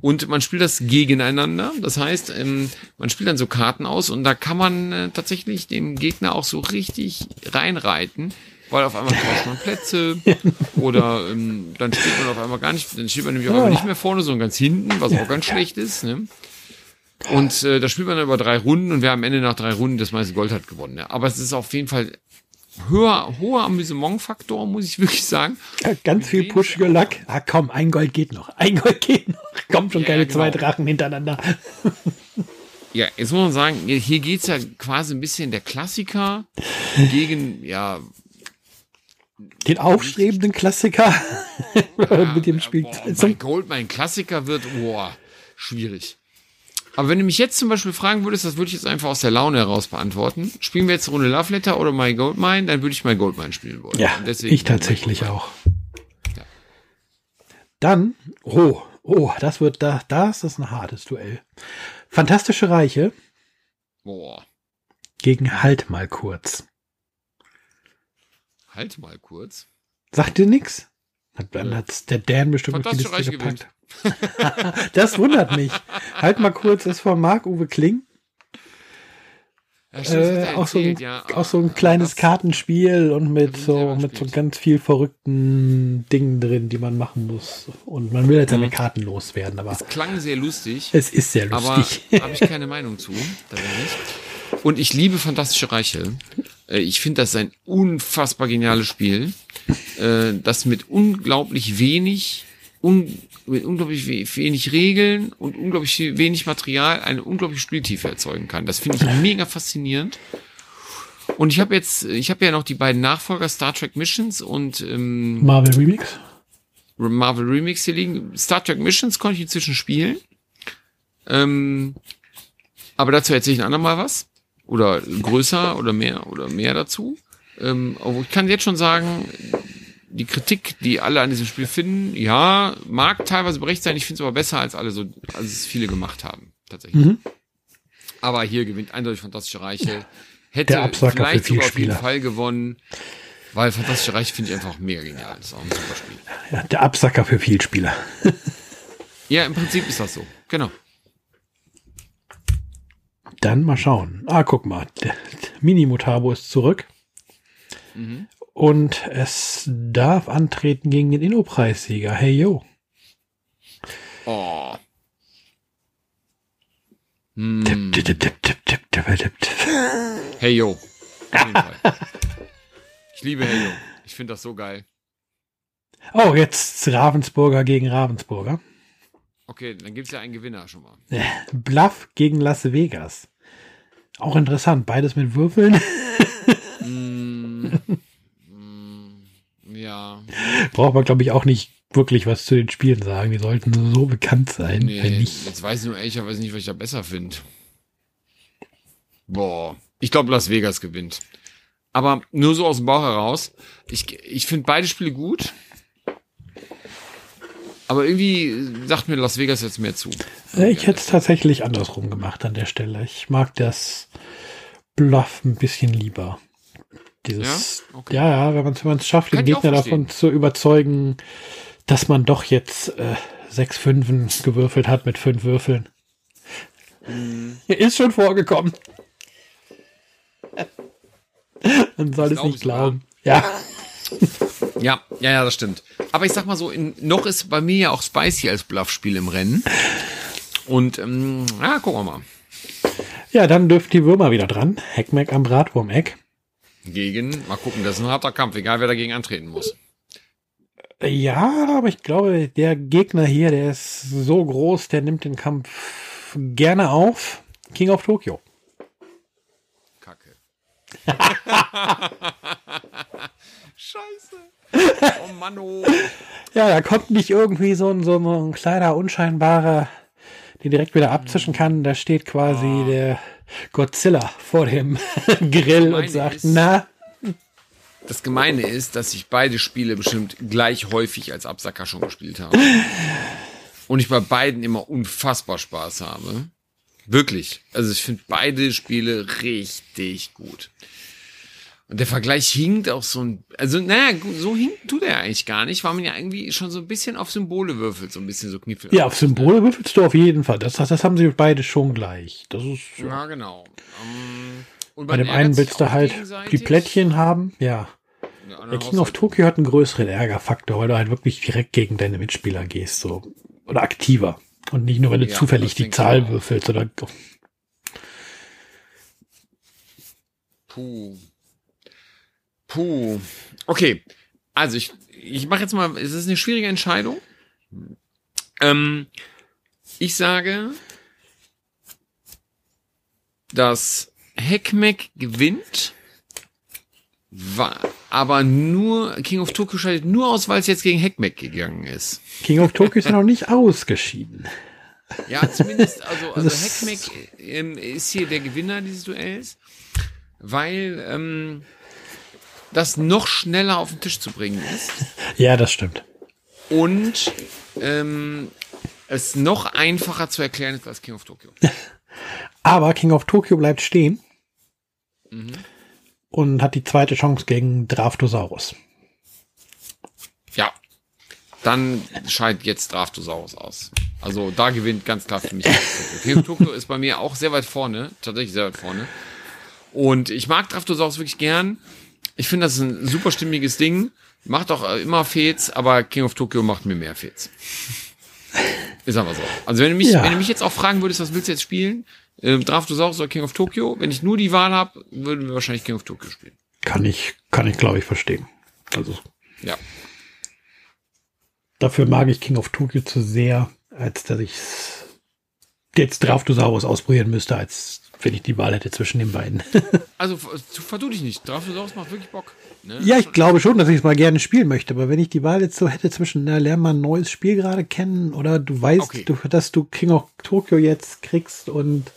Und man spielt das gegeneinander. Das heißt, ähm, man spielt dann so Karten aus und da kann man äh, tatsächlich dem Gegner auch so richtig reinreiten, weil auf einmal tauscht man Plätze oder ähm, dann steht man auf einmal gar nicht, dann steht man nämlich auf einmal nicht mehr vorne, sondern ganz hinten, was auch ganz schlecht ist. Ne? Und äh, da spielt man dann über drei Runden und wer am Ende nach drei Runden das meiste Gold hat gewonnen. Ja. Aber es ist auf jeden Fall höher, hoher Amüsementfaktor, muss ich wirklich sagen. Ja, Ganz viel pushiger Luck. Ah, komm, ein Gold geht noch. Ein Gold geht noch. Kommt schon Ja, keine genau. zwei Drachen hintereinander. Ja, jetzt muss man sagen, hier geht's ja quasi ein bisschen der Klassiker gegen, ja, Den aufstrebenden Klassiker mit dem Spiel. Boah, mein Gold, mein Klassiker wird, boah, schwierig. Aber wenn du mich jetzt zum Beispiel fragen würdest, das würde ich jetzt einfach aus der Laune heraus beantworten. Spielen wir jetzt Runde Love Letter oder My Goldmine, dann würde ich My Goldmine spielen wollen. Ja, ich tatsächlich auch. Dann, oh, oh, das wird da, das ist ein hartes Duell. Fantastische Reiche Boah, gegen Halt mal kurz. halt mal kurz. Sagt dir nix? Hat, dann hat's der Dan bestimmt auf die Liste Reich gewinnt. Das wundert mich. Halt mal kurz, ist von Marc-Uwe Kling. Ja, stimmt, Äh, auch, so ein, ja. auch so ein Aber kleines Kartenspiel und mit so, mit so ganz viel verrückten Dingen drin, die man machen muss. Und man will jetzt seine Mhm. Karten loswerden, aber Das klang sehr lustig. es ist sehr aber lustig. habe ich keine Meinung zu. Ich. Und ich liebe Fantastische Reiche. Äh, Ich finde das ein unfassbar geniales Spiel, äh, das mit unglaublich wenig, un, mit unglaublich we- wenig Regeln und unglaublich wenig Material eine unglaubliche Spieltiefe erzeugen kann. Das finde ich mega faszinierend. Und ich habe jetzt, ich habe ja noch die beiden Nachfolger Star Trek Missions und ähm, Marvel Remix. Marvel Remix hier liegen. Star Trek Missions konnte ich inzwischen spielen. Ähm, aber dazu erzähle ich ein andermal was. Oder größer oder mehr oder mehr dazu. Ähm, aber ich kann jetzt schon sagen, die Kritik, die alle an diesem Spiel finden, ja, mag teilweise berechtigt sein. Ich finde es aber besser, als alle so, als es viele gemacht haben, tatsächlich. Mhm. Aber hier gewinnt eindeutig Fantastische Reiche. Hätte vielleicht sogar auf jeden Fall gewonnen. Weil Fantastische Reich finde ich einfach mega genial. Das ist auch ein super Spiel. Ja, der Absacker für Vielspieler. ja, im Prinzip ist das so. Genau. Dann mal schauen. Ah, guck mal. Der Mini-Mutabo ist zurück. Mhm. Und es darf antreten gegen den Inno-Preissieger. Hey, yo. Oh. Tipp, tipp, tipp, hey, yo. Ich liebe Helio. Ich finde das so geil. Oh, jetzt Ravensburger gegen Ravensburger. Okay, dann gibt es ja einen Gewinner schon mal. Bluff gegen Las Vegas. Auch interessant, beides mit Würfeln. mm, mm, ja. Braucht man, glaube ich, auch nicht wirklich was zu den Spielen sagen. Die sollten so bekannt sein. Nee, wenn nicht. Jetzt weiß ich nur ehrlicherweise nicht, was ich da besser finde. Boah, ich glaube, Las Vegas gewinnt. Aber nur so aus dem Bauch heraus. Ich, ich finde beide Spiele gut. Aber irgendwie sagt mir Las Vegas jetzt mehr zu. Ich hätte es tatsächlich andersrum gemacht an der Stelle. Ich mag das Bluff ein bisschen lieber. Dieses, ja, okay. ja, ja, wenn man es schafft, den Gegner davon zu überzeugen, dass man doch jetzt äh, sechs Fünfen gewürfelt hat mit fünf Würfeln. Mhm. Ist schon vorgekommen. Man soll es nicht glauben. Ja. Ja, ja, ja, das stimmt. Aber ich sag mal so, in, noch ist bei mir ja auch Spicy als Bluffspiel im Rennen. Und ähm, ja, gucken wir mal. Ja, dann dürfen die Würmer wieder dran. Heckmeck am Bratwurmeck. Gegen, mal gucken, das ist ein harter Kampf, egal wer dagegen antreten muss. Ja, aber ich glaube, der Gegner hier, der ist so groß, der nimmt den Kampf gerne auf. King of Tokyo. Scheiße. Oh Mann, oh. Ja, da kommt nicht irgendwie so ein, so ein kleiner, unscheinbarer, der direkt wieder abzischen kann. Da steht quasi oh. der Godzilla vor dem Grill und sagt, ist, na. Das Gemeine ist, dass ich beide Spiele bestimmt gleich häufig als Absacker schon gespielt habe. Und ich bei beiden immer unfassbar Spaß habe. Wirklich. Also ich finde beide Spiele richtig gut. Und der Vergleich hinkt auch so ein, also naja, so hinkt tut er eigentlich gar nicht, weil man ja irgendwie schon so ein bisschen auf Symbole würfelt, so ein bisschen so Kniffel. Ja, auf Symbole würfelst du auf jeden Fall. Das, das, das haben sie beide schon gleich. Das ist. Ja, ja genau. Um, und Bei dem einen willst du halt die Plättchen haben, ja. Der King of Tokyo hat einen größeren Ärgerfaktor, weil du halt wirklich direkt gegen deine Mitspieler gehst, so. Oder aktiver. Und nicht nur, wenn du ja, zufällig die Zahl würfelst oder. Puh. Puh. Okay. Also ich, ich mache jetzt mal, es ist eine schwierige Entscheidung. Ähm, ich sage, dass Heckmeck gewinnt, war, aber nur King of Tokyo scheidet nur aus, weil es jetzt gegen Heckmeck gegangen ist. King of Tokyo ist ja noch nicht ausgeschieden. Ja, zumindest, also, also Heckmeck ähm, ist hier der Gewinner dieses Duells, weil ähm, das noch schneller auf den Tisch zu bringen ist. Ja, das stimmt. Und ähm, es noch einfacher zu erklären ist als King of Tokyo. Aber King of Tokyo bleibt stehen mhm. und hat die zweite Chance gegen Draftosaurus. Ja, dann scheidet jetzt Draftosaurus aus. Also da gewinnt ganz klar für mich. King of Tokyo ist bei mir auch sehr weit vorne, tatsächlich sehr weit vorne. Und ich mag Draftosaurus wirklich gern. Ich finde, das ist ein super stimmiges Ding. Macht auch äh, immer Fets, aber King of Tokyo macht mir mehr Fets. Ist aber so. Also wenn du mich, ja. wenn du mich jetzt auch fragen würdest, was willst du jetzt spielen? Ähm, Draftosaurus oder King of Tokyo? Wenn ich nur die Wahl habe, würden wir wahrscheinlich King of Tokyo spielen. Kann ich, kann ich glaube ich verstehen. Also. Ja. Dafür mag ich King of Tokyo zu sehr, als dass ich jetzt Draftosaurus ausprobieren müsste, als wenn ich die Wahl hätte zwischen den beiden. also vertu dich nicht. Draftosaurus macht wirklich Bock. Ne? Ja, ich glaube schon, dass ich es mal gerne spielen möchte, aber wenn ich die Wahl jetzt so hätte zwischen, na, lern mal ein neues Spiel gerade kennen oder du weißt, okay. du, dass du King of Tokyo jetzt kriegst und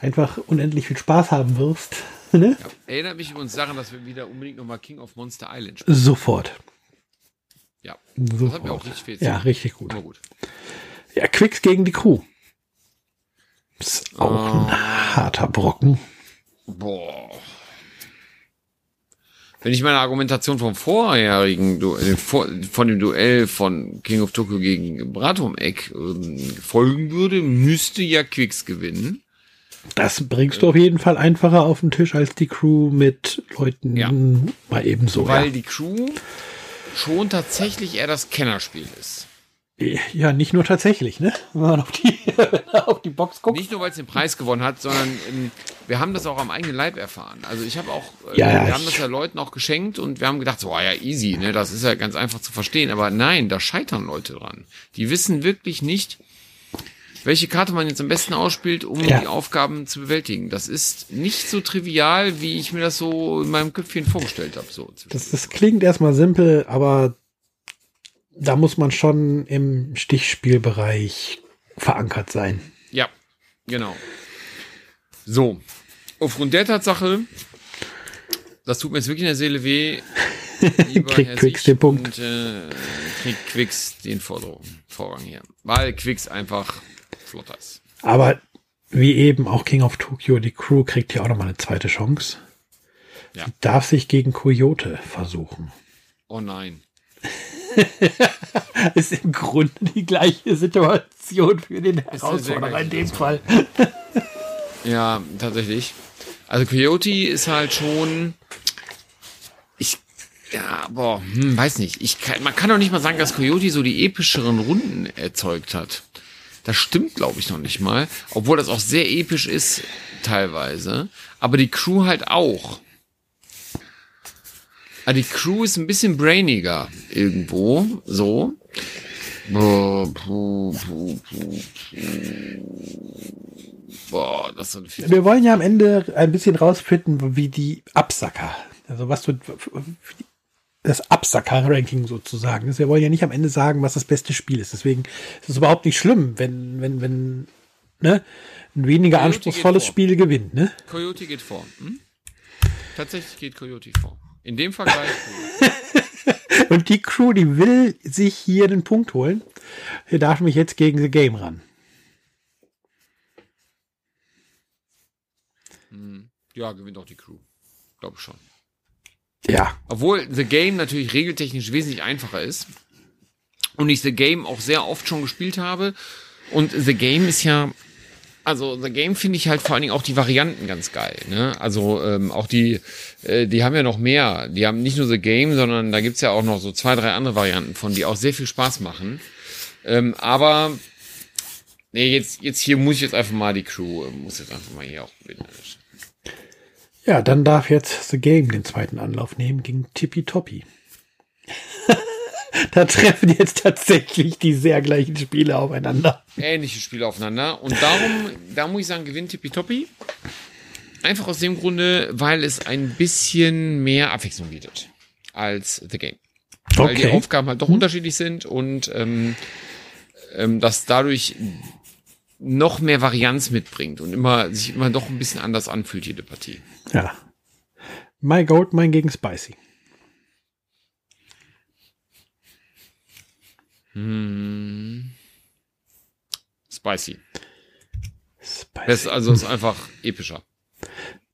einfach unendlich viel Spaß haben wirst. Ne? Ja, erinnert mich übrigens daran, dass wir wieder unbedingt nochmal King of Monster Island spielen. Sofort. Ja. Das So hat mir auch richtig viel ja, richtig gut. Gut. Ja, Quicks gegen die Crew. Ist auch Oh. ein harter Brocken. Boah. Wenn ich meiner Argumentation vom vorherigen, Du- äh, von dem Duell von King of Tokyo gegen Bratomek ähm, folgen würde, müsste ja Quicks gewinnen. Das bringst du auf jeden Fall einfacher auf den Tisch als die Crew mit Leuten Ja. mal ebenso. weil ja. die Crew schon tatsächlich eher das Kennerspiel ist. Ja, nicht nur tatsächlich, ne? Wenn man auf die, auf die Box guckt. Nicht nur, weil es den Preis gewonnen hat, sondern ähm, wir haben das auch am eigenen Leib erfahren. Also ich habe auch, äh, Ja, wir haben das ja Leuten auch geschenkt und wir haben gedacht, so, ah ja, easy, ne, das ist ja ganz einfach zu verstehen. Aber nein, da scheitern Leute dran. Die wissen wirklich nicht, welche Karte man jetzt am besten ausspielt, um Ja. die Aufgaben zu bewältigen. Das ist nicht so trivial, wie ich mir das so in meinem Köpfchen vorgestellt habe. So. Das, das klingt erstmal simpel, aber da muss man schon im Stichspielbereich verankert sein. Ja, genau. So, aufgrund der Tatsache, das tut mir jetzt wirklich in der Seele weh, Kriegt Quicks den Punkt. Und, äh, kriegt Quicks den Vorrang hier. Weil Quicks einfach flotter ist. Aber wie eben auch King of Tokyo, die Crew kriegt hier auch nochmal eine zweite Chance. Ja. Sie darf sich gegen Coyote versuchen. Oh nein. Ist im Grunde die gleiche Situation für den Herausforderer in dem Fall. Ja, tatsächlich. Also Coyote ist halt schon. Ich. Ja, boah, hm, weiß nicht. Ich kann, man kann doch nicht mal sagen, dass Coyote so die epischeren Runden erzeugt hat. Das stimmt, glaube ich, noch nicht mal. Obwohl das auch sehr episch ist, teilweise. Aber die Crew halt auch. Aber die Crew ist ein bisschen brainiger irgendwo, so. Puh, puh, puh, Boah, das ist so viel. Wir wollen ja am Ende ein bisschen rausfinden, wie die Absacker, also was du, das Absacker-Ranking sozusagen ist. Wir wollen ja nicht am Ende sagen, was das beste Spiel ist. Deswegen ist es überhaupt nicht schlimm, wenn, wenn, wenn, ne, ein weniger Coyote anspruchsvolles. Spiel gewinnt, ne? Coyote geht vor. Hm? Tatsächlich geht Coyote vor. In dem Vergleich. Und die Crew, die will sich hier den Punkt holen. Hier darf mich jetzt gegen The Game ran. ja, gewinnt auch die Crew. Glaube schon. Ja, Obwohl The Game natürlich regeltechnisch wesentlich einfacher ist. Und ich The Game auch sehr oft schon gespielt habe. Und The Game ist ja. Also The Game finde ich halt vor allen Dingen auch die Varianten ganz geil. Ne? Also ähm, auch die, äh, die haben ja noch mehr. Die haben nicht nur The Game, sondern da gibt's ja auch noch so zwei, drei andere Varianten von, die auch sehr viel Spaß machen. Ähm, aber nee, jetzt, jetzt hier muss ich jetzt einfach mal die Crew, äh, muss jetzt einfach mal hier auch gewinnen. ja, dann darf jetzt The Game den zweiten Anlauf nehmen gegen Tippy Toppy. Da treffen jetzt tatsächlich die sehr gleichen Spiele aufeinander. ähnliche Spiele aufeinander. Und darum, da muss ich sagen, gewinnt Tippitoppi. Einfach aus dem Grunde, weil es ein bisschen mehr Abwechslung bietet als The Game. Weil die Okay. Aufgaben halt doch unterschiedlich sind und ähm, ähm, das dadurch noch mehr Varianz mitbringt und immer sich immer doch ein bisschen anders anfühlt, jede Partie. Ja. My Goldmine gegen Spicy. Spicy. Spicy. Das ist also ist einfach epischer.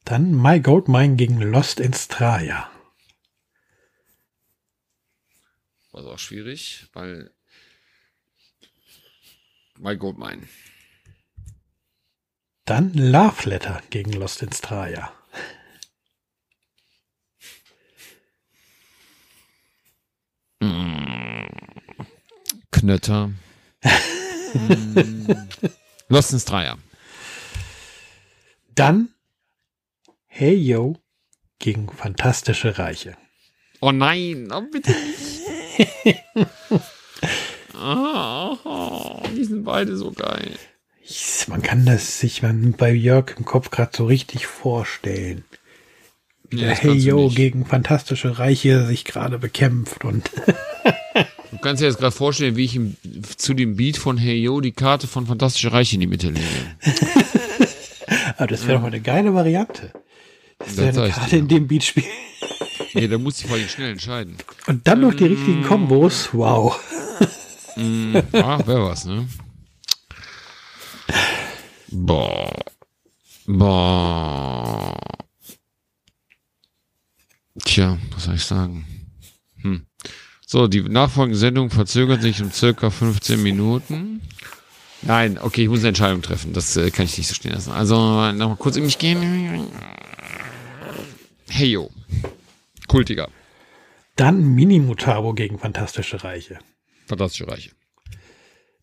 Dann My Goldmine gegen Lost in Straya. War auch schwierig, weil My Goldmine. Dann Love Letter gegen Lost in Straya. Knötter. Hm. Lost in Straya. Dann Hey Yo gegen Fantastische Reiche. Oh nein, oh bitte nicht. ah, oh, die sind beide so geil. Man kann das sich man bei Jörg im Kopf gerade so richtig vorstellen. Wie Nee, der Hey Yo gegen Fantastische Reiche sich gerade bekämpft und Du kannst dir jetzt gerade vorstellen, wie ich im, zu dem Beat von Hey Yo die Karte von Fantastische Reiche in die Mitte lege. Aber das wäre doch mal eine geile Variante. Das Das wäre sag eine Karte dir. in dem Beat spielen. Nee, da muss ich vor allem schnell entscheiden. Und dann noch die richtigen Kombos. Wow. Mm, ah, wer was, ne? Boah. Boah. Tja, was soll ich sagen? Hm. So, die nachfolgende Sendung verzögert sich um circa 15 Minuten. Nein, okay, ich muss eine Entscheidung treffen. Das äh, kann ich nicht so stehen lassen. Also, nochmal kurz in mich gehen. Hey, yo. Kultiger. Dann Minimutabo gegen Fantastische Reiche. Fantastische Reiche.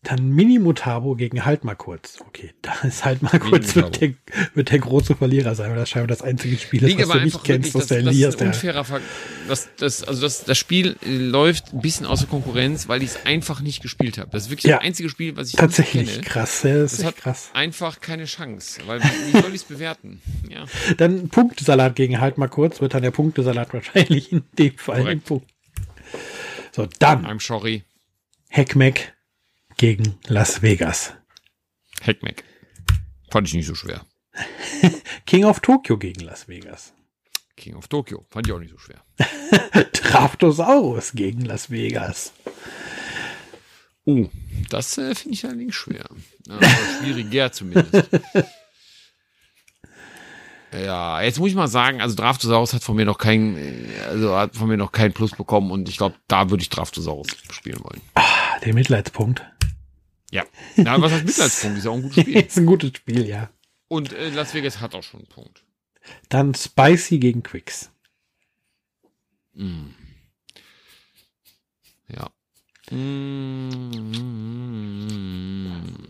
Dann Minimutabo gegen Halt mal kurz. Okay, da ist Halt mal kurz wird der, wird der große Verlierer sein, weil das scheinbar das einzige Spiel ist, was du nicht kennst, was der Elias das ist ein unfairer das, das, also das, das Spiel läuft ein bisschen außer Konkurrenz, weil ich es einfach nicht gespielt habe. Das ist wirklich Ja. das einzige Spiel, was ich Tatsächlich nicht kenne. krass, ja, das ist Das hat krass. einfach keine Chance, weil wie soll ich es bewerten? Ja. Dann Punktesalat gegen Halt mal kurz, wird dann der Punktesalat wahrscheinlich in dem Fall Korrekt. ein Punkt. So, dann I'm sorry. Heckmeck gegen Las Vegas. Heckmeck. Fand ich nicht so schwer. King of Tokyo gegen Las Vegas. King of Tokyo. Fand ich auch nicht so schwer. Draftosaurus gegen Las Vegas. Oh, das äh, finde ich allerdings schwer. Ja, schwieriger zumindest. Ja, jetzt muss ich mal sagen, also Draftosaurus hat von mir noch kein, äh, also hat von mir noch keinen Plus bekommen und ich glaube, da würde ich Draftosaurus spielen wollen. Ah, Der Mitleidspunkt. Ja. Na, was heißt Mitleidspunkt? Ist ja auch ein gutes Spiel. ist ein gutes Spiel, ja. Und äh, Las Vegas hat auch schon einen Punkt. Dann Spicy gegen Quicks. Mm. Ja. Mm.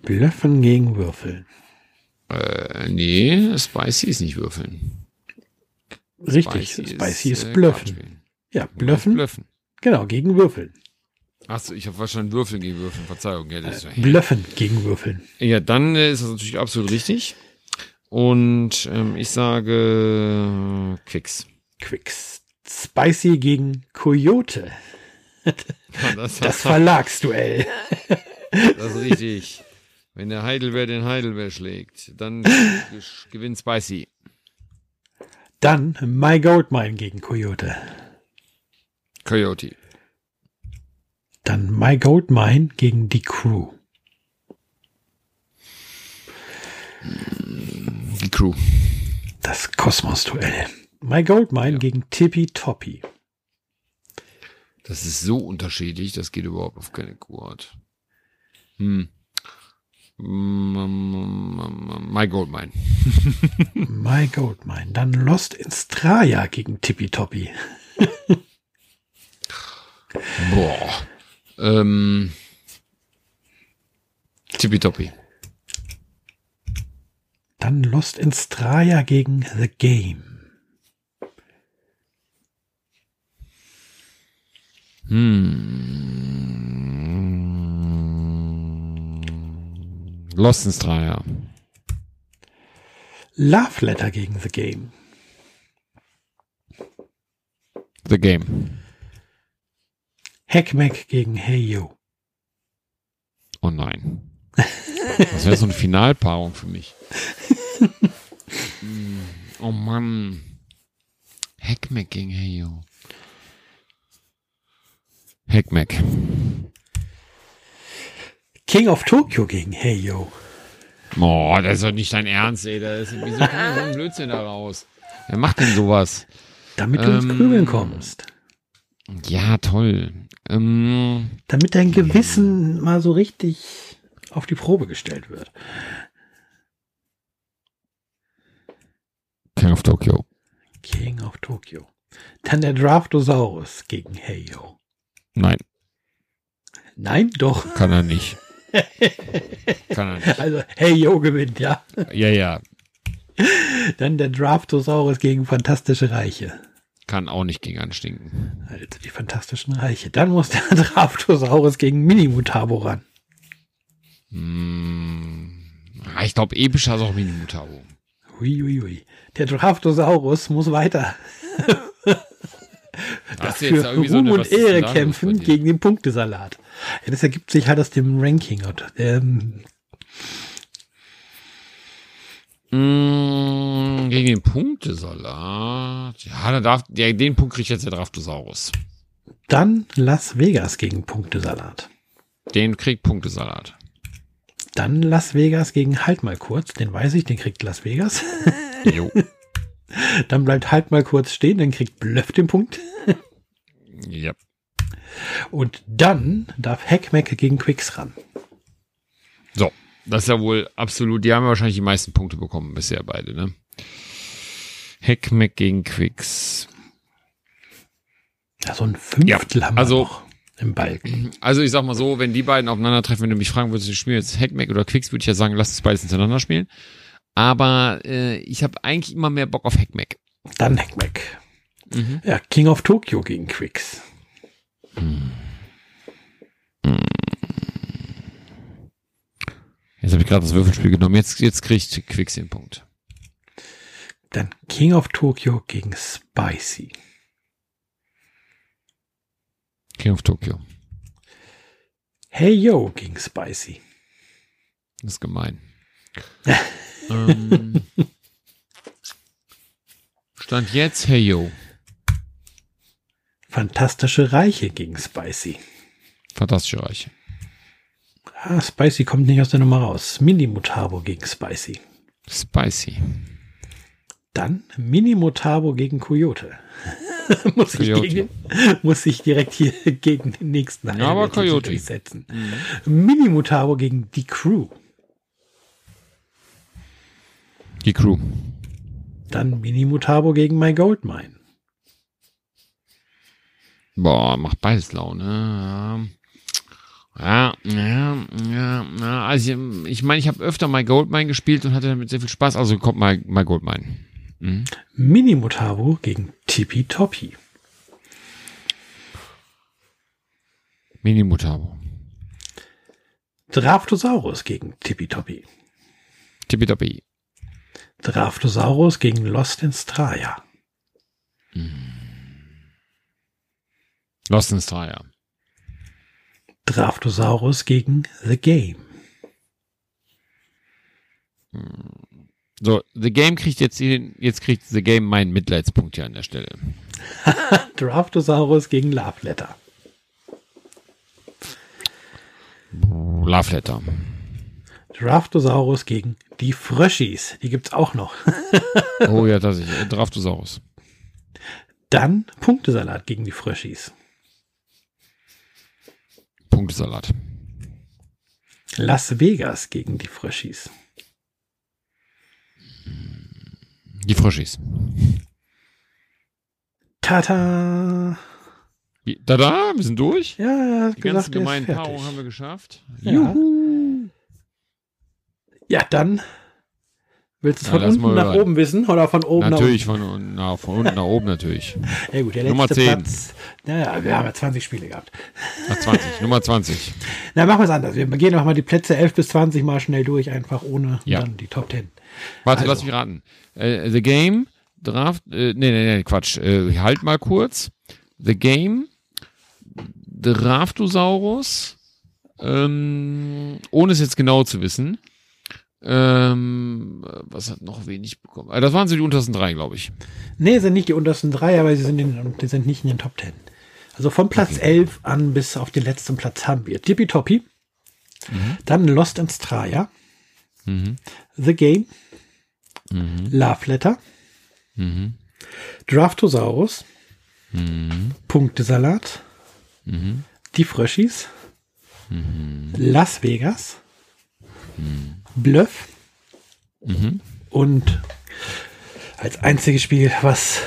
Blöffen gegen Würfeln. Äh, nee, Spicy ist nicht würfeln. Richtig, Spicy, ist, äh, Blöffen. Kartenspielen. Ja, Blöffen. Blöffen. Genau, gegen Würfeln. Achso, ich habe wahrscheinlich Würfeln gegen Würfeln, Verzeihung. Ja, das ist, Blöffen gegen Würfeln. ja dann äh, ist das natürlich absolut richtig. Und ähm, ich sage äh, Quicks. Quicks. Spicy gegen Coyote. Das, Das Verlagsduell. das ist richtig. Wenn der Heidelbeer den Heidelbeer schlägt, dann gewinnt Spicy. Dann My Goldmine gegen Coyote. Coyote. Dann My Goldmine gegen die Crew. Die Crew. Das Kosmos-Duell. My Goldmine gegen Tippy Toppy. Das ist so unterschiedlich, das geht überhaupt auf keine Kurat. Hm. My Goldmine. My Goldmine. Dann Lost in Straya gegen Tippy Toppy. Boah. Ähm. Tippitoppi. Dann Lost in Straya gegen The Game. Hm. Lost in Straya. Love Letter gegen The Game. The Game. Heckmeck gegen Hey Yo. Oh nein. Das wäre so eine Finalpaarung für mich. Oh Mann. Heckmeck gegen Heyo. Heckmeck. King of Tokyo gegen Hey Yo. Oh, das ist doch nicht dein Ernst, ey. Das ist, wieso kommt so ein Blödsinn da raus? Wer macht denn sowas? Damit du ins Ähm, Grübeln kommst. Ja, toll. Ähm, Damit dein Gewissen mal so richtig auf die Probe gestellt wird. King of Tokyo. King of Tokyo. Dann der Draftosaurus gegen Hey Yo. Nein, Nein, doch. kann er nicht. kann er nicht. Also Hey Yo gewinnt, ja. Ja, ja. Dann der Draftosaurus gegen Fantastische Reiche. Kann auch nicht gegen anstinken. Also die Fantastischen Reiche. Dann muss der Draftosaurus gegen Minimutabo ran. Hm. Ich glaube, episch hat auch Minimutabo. Hui, hui. Der Draftosaurus muss weiter Hast du jetzt für irgendwie so Ruhm eine- und ist Ehre da kämpfen gegen den Punktesalat. Ja, das ergibt sich halt aus dem Ranking. Und, ähm, gegen den Punktesalat. Ja, da darf, ja, den Punkt kriegt jetzt der Draftosaurus. Dann Las Vegas gegen Punktesalat. Den kriegt Punktesalat. Dann Las Vegas gegen Halt mal kurz. Den weiß ich, den kriegt Las Vegas. Jo. Dann bleibt Halt mal kurz stehen, dann kriegt Bluff den Punkt. ja. Und dann darf Hackmack gegen Quicks ran. So. Das ist ja wohl absolut, die haben ja wahrscheinlich die meisten Punkte bekommen bisher beide, ne? Hackmack gegen Quicks. Ja, so ein Fünftel Ja, haben wir also- noch im Balken. Also ich sag mal so, wenn die beiden aufeinandertreffen, wenn du mich fragen würdest, ich spiele jetzt Hackmack oder Quicks, würde ich ja sagen, lass uns beides hintereinander spielen. Aber äh, ich habe eigentlich immer mehr Bock auf Hackmack. Dann Hackmack. Mhm. Ja, King of Tokyo gegen Quicks. Jetzt habe ich gerade das Würfelspiel genommen. Jetzt, jetzt kriegt Quicks den Punkt. Dann King of Tokyo gegen Spicy. King of Tokyo. Hey Yo gegen Spicy. Das ist gemein. ähm, Stand jetzt, hey yo. Fantastische Reiche gegen Spicy. Fantastische Reiche. Ah, Spicy kommt nicht aus der Nummer raus. Mini Mutabo gegen Spicy. Spicy. Dann Mini Mutabo gegen Coyote. muss, ich gegen, muss ich direkt hier gegen den nächsten Ja, aber Coyote. durchsetzen. Mini Mutabo gegen die Crew. Die Crew. Dann Mini Mutabo gegen My Goldmine. Boah, macht beides Laune. Ja, ja, ja, ja. Also ich- ich meine, ich habe öfter My Goldmine gespielt und hatte damit sehr viel Spaß. Also kommt My, My Goldmine. Mhm. Mini Mutabo gegen Tippy Toppy. Mini Mutabo. Draftosaurus gegen Tippy Toppy. Tippitoppi. Draftosaurus gegen Lost in Straya. Lost in Straya. Draftosaurus gegen The Game. So, The Game kriegt jetzt, jetzt kriegt The Game meinen Mitleidspunkt hier an der Stelle. Draftosaurus gegen Love Letter. Love Letter. Draftosaurus gegen die Fröschis. Die gibt's auch noch. Oh ja, das ist Draftosaurus. Dann Punktesalat gegen die Fröschis. Punktesalat. Las Vegas gegen die Fröschis. Die Frischis. Tata. Wie- Tada, wir sind durch. Ja, Die ganzen gesagt, er gemeinen. Paarungen haben wir geschafft. Ja. Ja, dann. Willst du es von unten nach oben wissen oder von oben Natürlich, von, unten- na, von unten nach oben natürlich. nach? Ja gut, der letzte Nummer 10. Platz. Naja, wir haben ja 20 Spiele gehabt. Nach 20, Nummer 20. Na, machen wir es anders. Wir gehen noch mal die Plätze 11 bis 20 mal schnell durch, einfach ohne Ja. dann die Top 10. Warte, Also. lass mich raten. Äh, The Game, Draft, äh, nee, nee, nee, Quatsch. Äh, halt mal kurz. The Game, Draftosaurus, ähm, ohne es jetzt genau zu wissen. Ähm, was hat noch wenig bekommen? Äh, das waren so die untersten drei, glaube ich. Nee, sind nicht die untersten drei, aber sie sind, in, die sind nicht in den Top 10. Also von Platz 11 an bis auf den letzten Platz haben wir Tippitoppi, dann Lost in Straya, Mhm. The Game, Mhm. Love Letter, Mhm. Draftosaurus, Mhm. Punktesalat, Mhm. Die Fröschis, Las Vegas, Bluff Mhm. und als einziges Spiel, was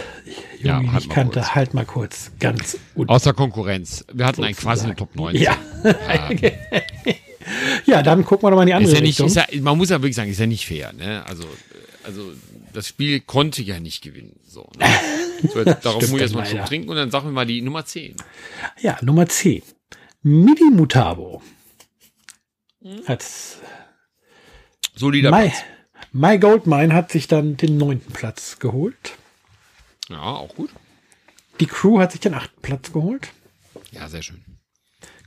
Ja, Jungi halt nicht kannte, kurz. halt mal kurz ganz unten. Außer Konkurrenz. Wir hatten ein quasi eine Top 9. Ja. ja, dann gucken wir doch mal in die andere Ist ja nicht, Richtung. ist ja, man muss ja wirklich sagen, ist ja nicht fair, ne? Also, also das Spiel konnte ja nicht gewinnen. So, ne? so jetzt, darauf muss ich erstmal schon trinken und dann sagen wir mal die Nummer 10. ja, Nummer 10. Midi Mutabo. Hm? Hat's Solider My, Platz. My Goldmine hat sich dann den neunten Platz geholt. Ja, auch gut. Die Crew hat sich den achten Platz geholt. Ja, sehr schön.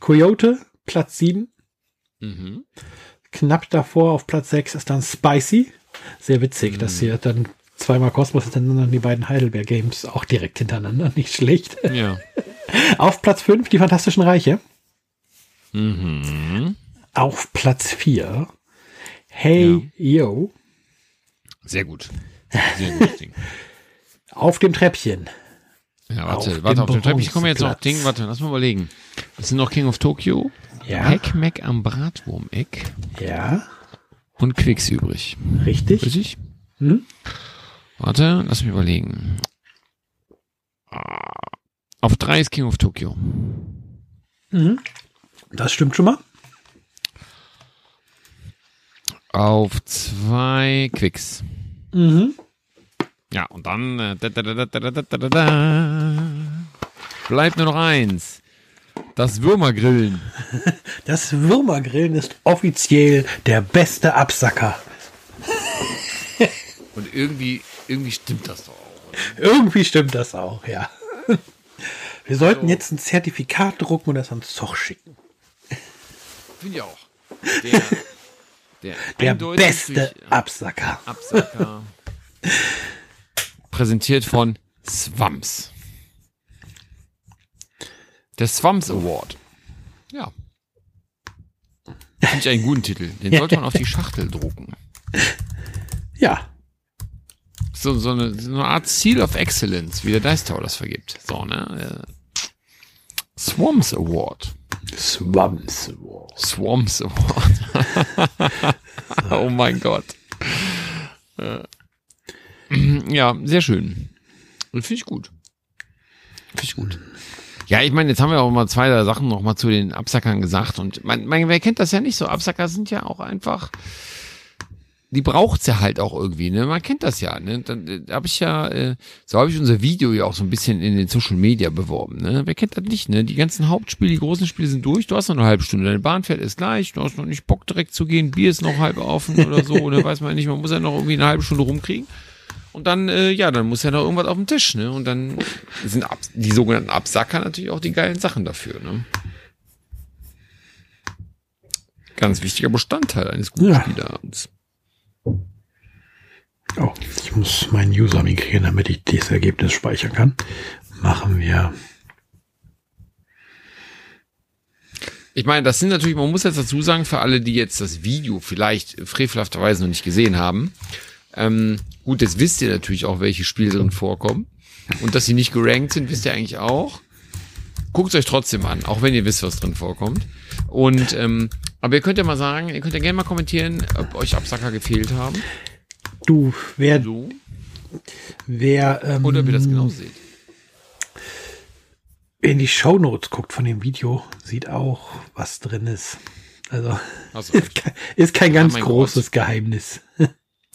Coyote, Platz 7. Mhm. Knapp davor auf Platz 6 ist dann Spicy. Sehr witzig, Mhm. dass hier dann Zweimal Kosmos hintereinander und die beiden Heidelberg Games auch direkt hintereinander. Nicht schlecht. Ja. Auf Platz 5 die Fantastischen Reiche. Mhm. Auf Platz 4 Hey Yo. Sehr gut. Sehr gutes Ding. Auf dem Treppchen. Ja, Auf warte, warte, dem auf den Treppchen. Ich komme jetzt noch Bronzeplatz. Ding, warte, lass mal überlegen. Es sind noch King of Tokyo, Ja. Hack Mac am Bratwurm-Eck Ja, und Quicks übrig. richtig. Richtig? Hm? Warte, lass mich überlegen. Ah, Auf drei ist King of Tokyo. Mhm. Das stimmt schon mal auf zwei Quicks. Mhm. Ja, und dann äh, da, da, da, bleibt nur noch eins. Das Würmergrillen. Das Würmergrillen ist offiziell der beste Absacker. Und irgendwie, irgendwie stimmt das doch auch. Oder? Irgendwie stimmt das auch, ja. Wir sollten also, jetzt ein Zertifikat drucken und das ans Zoch schicken. Finde ich auch. Der der, Der beste Absacker. Absacker. Präsentiert von Swams. Der Swams Award. Ja. Finde ich einen guten Titel. Den sollte man auf die Schachtel drucken. Ja, So, so, eine, so eine Art Seal of Excellence, wie der Dice Tower das vergibt. So, ne? Äh, Swams Award. Swamps Award. oh mein Gott. Äh, Ja, sehr schön. Finde ich gut. Finde ich gut. Ja, ich meine, jetzt haben wir auch mal zwei drei Sachen noch mal zu den Absackern gesagt und man, man wer kennt das ja nicht so. Absacker sind ja auch einfach, die braucht's ja halt auch irgendwie, ne? Man kennt das ja, ne? Dann äh, habe ich ja, äh, so habe ich unser Video ja auch so ein bisschen in den Social Media beworben, ne? Wer kennt das nicht, ne? Die ganzen Hauptspiele, die großen Spiele sind durch, du hast noch eine halbe Stunde, deine Bahn fährt ist gleich, du hast noch nicht Bock direkt zu gehen, Bier ist noch halb offen oder so, ne? Weiß man nicht, man muss ja noch irgendwie eine halbe Stunde rumkriegen. Und dann, äh, ja, dann muss ja noch irgendwas auf dem Tisch, ne? Und dann sind Ab die sogenannten Absacker natürlich auch die geilen Sachen dafür, ne? Ganz wichtiger Bestandteil eines guten Ja. Spieleabends. Oh, ich muss meinen User migrieren, damit ich dieses Ergebnis speichern kann. Machen wir. Ich meine, das sind natürlich, man muss jetzt dazu sagen, für alle, die jetzt das Video vielleicht frevelhafterweise noch nicht gesehen haben, ähm, gut, jetzt wisst ihr natürlich auch, welche Spiele drin vorkommen. Und dass sie nicht gerankt sind, wisst ihr eigentlich auch. Guckt euch trotzdem an, auch wenn ihr wisst, was drin vorkommt. Und ähm, aber ihr könnt ja mal sagen, ihr könnt ja gerne mal kommentieren, ob euch Absacker gefehlt haben. Du, wer, So. wer ähm, Oder ihr das genau seht. in die Shownotes guckt von dem Video, sieht auch, was drin ist. Also du ist kein, ist kein ganz mein großes Geheimnis.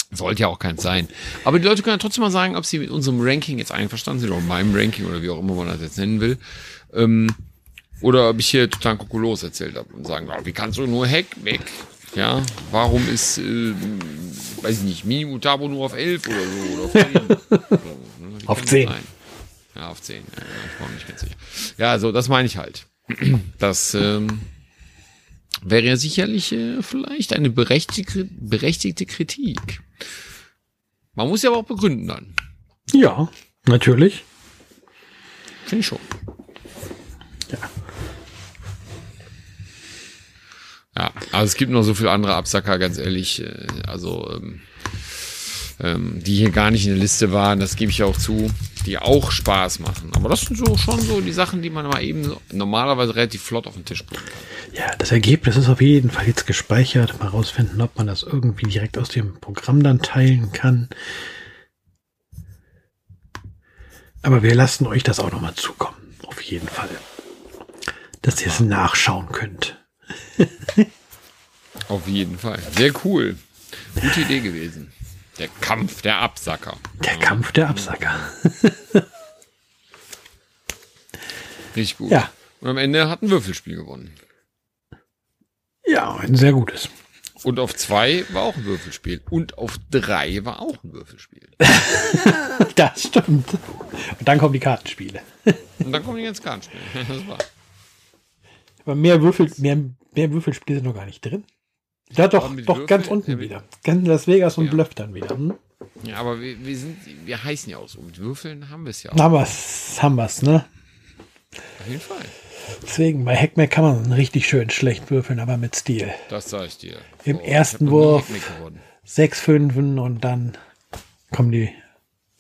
Sollte ja auch keins sein. Aber die Leute können ja trotzdem mal sagen, ob sie mit unserem Ranking jetzt einverstanden sind oder meinem Ranking oder wie auch immer man das jetzt nennen will. Ähm, oder ob ich hier total kokulos erzählt habe und sagen, ja, wie kannst du nur Hack weg? Ja, warum ist, äh, weiß ich nicht, Minimutabo nur auf 11 oder so oder auf 10? so, ne? Wie Auf kann das 10. sein? Ja, auf 10. Ja, ja, ich war mir nicht ganz sicher. Ja, so, das meine ich halt. Das ähm, wäre ja sicherlich äh, vielleicht eine berechtigte, berechtigte Kritik. Man muss ja aber auch begründen dann. Ja, natürlich. Finde ich schon. Ja. Ja, also es gibt noch so viele andere Absacker, ganz ehrlich. äh, Also, ähm, ähm, die hier gar nicht in der Liste waren, das gebe ich auch zu, die auch Spaß machen. Aber das sind so schon so die Sachen, die man mal eben normalerweise relativ flott auf den Tisch kann. Ja, das Ergebnis ist auf jeden Fall jetzt gespeichert. Mal rausfinden, ob man das irgendwie direkt aus dem Programm dann teilen kann. Aber wir lassen euch das auch nochmal zukommen. Auf jeden Fall. Dass ihr es nachschauen könnt. Auf jeden Fall. Sehr cool. Gute Idee gewesen. Der Kampf der Absacker. Der Kampf der Absacker. Richtig gut. Ja. Und am Ende hat ein Würfelspiel gewonnen. Ja, ein sehr gutes. Und auf zwei war auch ein Würfelspiel. Und auf drei war auch ein Würfelspiel. Das stimmt. Und dann kommen die Kartenspiele. Und dann kommen die ganzen Kartenspiele. Das war. Aber mehr Würfel, mehr, mehr Würfelspiele sind noch gar nicht drin. Ja, doch, doch, ganz Würfel- unten ja, mit- wieder. Ganz Las Vegas und Ja. Bluff dann wieder. Hm? Ja, aber wir, wir sind, wir heißen ja auch so. Mit Würfeln haben wir es ja auch. Haben wir's, haben wir's, ne? Auf jeden Fall. Deswegen, bei Hackmack kann man richtig schön schlecht würfeln, aber mit Stil. Das sag ich dir. Im So, ersten Wurf. Sechs Fünfen und dann kommen die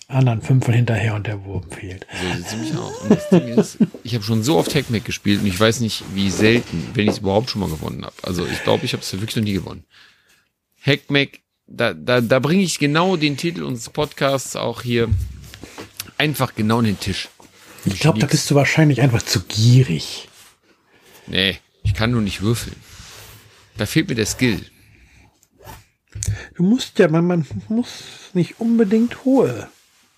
anderen Fünfen hinterher und der Wurm fehlt. So sieht es nämlich aus. Und das Ding ist, ich habe schon so oft Hackmack gespielt und ich weiß nicht, wie selten, wenn ich es überhaupt schon mal gewonnen habe. Also ich glaube, ich habe es wirklich noch nie gewonnen. Hackmack, da, da, da bringe ich genau den Titel unseres Podcasts auch hier einfach genau in den Tisch. Ich glaube, da bist du wahrscheinlich einfach zu gierig. Nee, ich kann nur nicht würfeln. Da fehlt mir der Skill. Du musst ja, man, man muss nicht unbedingt hohe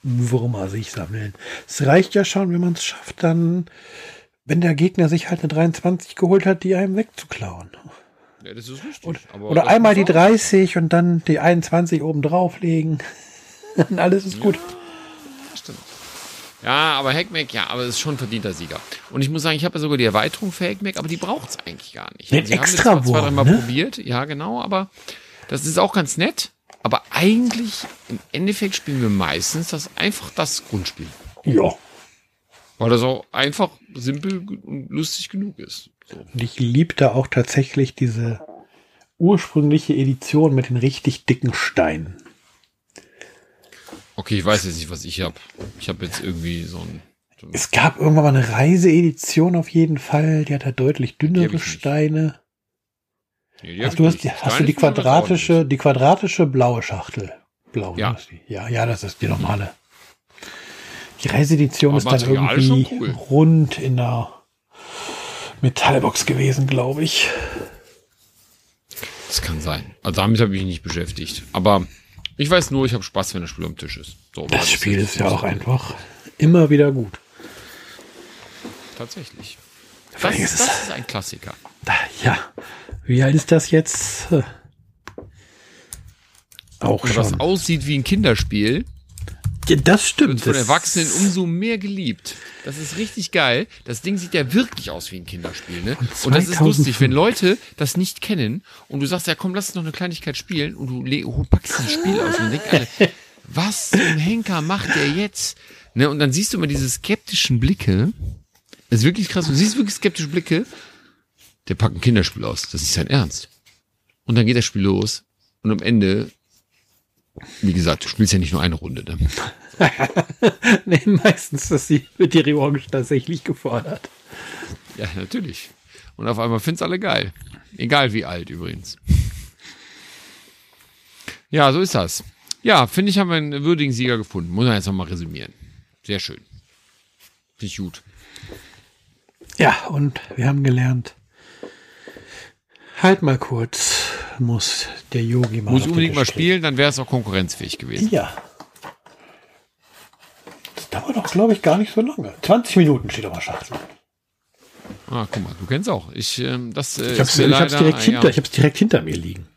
Würmer sich sammeln. Es reicht ja schon, wenn man es schafft, dann, wenn der Gegner sich halt eine 23 geholt hat, die einem wegzuklauen. Ja, das ist richtig. Oder, aber oder einmal die muss auch- 30 und dann die 21 oben drauflegen. Und alles ist gut. Stimmt. Ja, aber Hackmack, ja, aber es ist schon ein verdienter Sieger. Und ich muss sagen, ich habe ja sogar die Erweiterung für Hackmack, aber die braucht es eigentlich gar nicht. Den Sie haben Extrawurm, zwar ne? probiert, ja, genau, aber das ist auch ganz nett. Aber eigentlich, im Endeffekt spielen wir meistens das einfach das Grundspiel. Ja. Weil das auch einfach simpel und lustig genug ist. So. Und ich liebte auch tatsächlich diese ursprüngliche Edition mit den richtig dicken Steinen. Okay, ich weiß jetzt nicht, was ich habe. Ich habe jetzt irgendwie so ein. So Es gab irgendwann mal eine Reiseedition auf jeden Fall, die hat halt deutlich dünnere. Steine. Nee, ich du, hast, die, hast du die quadratische, die quadratische blaue Schachtel? Blau, Ja. ne, ist die. ja, ja, das ist die normale. Die Reiseedition Aber ist dann ist irgendwie cool. rund in der Metallbox gewesen, glaube ich. Das kann sein. Also damit habe ich mich nicht beschäftigt. Aber ich weiß nur, ich habe Spaß, wenn das Spiel am Tisch ist. So, Das weil Spiel jetzt ist ja auch einfach immer wieder gut. Tatsächlich. Das, ist, ist das ist ein Klassiker. Ja, wie alt ist das jetzt? Auch Und was schon. aussieht wie ein Kinderspiel, Ja, das stimmt. wird von Erwachsenen umso mehr geliebt. Das ist richtig geil. Das Ding sieht ja wirklich aus wie ein Kinderspiel, ne? Und, das ist 2005. lustig, wenn Leute das nicht kennen und du sagst, ja komm, lass uns noch eine Kleinigkeit spielen und du oh, packst dieses Spiel aus und denkst alle, was zum Henker macht der jetzt? Ne? Und dann siehst du immer diese skeptischen Blicke. Das ist wirklich krass. Du siehst wirklich skeptische Blicke. Der packt ein Kinderspiel aus. Das ist sein Ernst. Und dann geht das Spiel los. Und am Ende, wie gesagt, du spielst ja nicht nur eine Runde. Ne? nee, meistens ist die, wird die Revanche tatsächlich gefordert. Ja, natürlich. Und auf einmal finden's alle geil. Egal wie alt übrigens. Ja, so ist das. Ja, finde ich, haben wir einen würdigen Sieger gefunden. Muss man jetzt nochmal resümieren. Sehr schön. Finde ich gut. Ja, und wir haben gelernt, halt mal kurz, muss der Yogi mal. Muss den unbedingt mal spielen, dann wäre es auch konkurrenzfähig gewesen. Ja. Das dauert doch, glaube ich, gar nicht so lange. 20 Minuten steht auf der Schachtel. Ah, guck mal, du kennst auch. Ich, ähm, das, äh, Ich habe es direkt, hinter, ja. ich hab's direkt hinter mir liegen.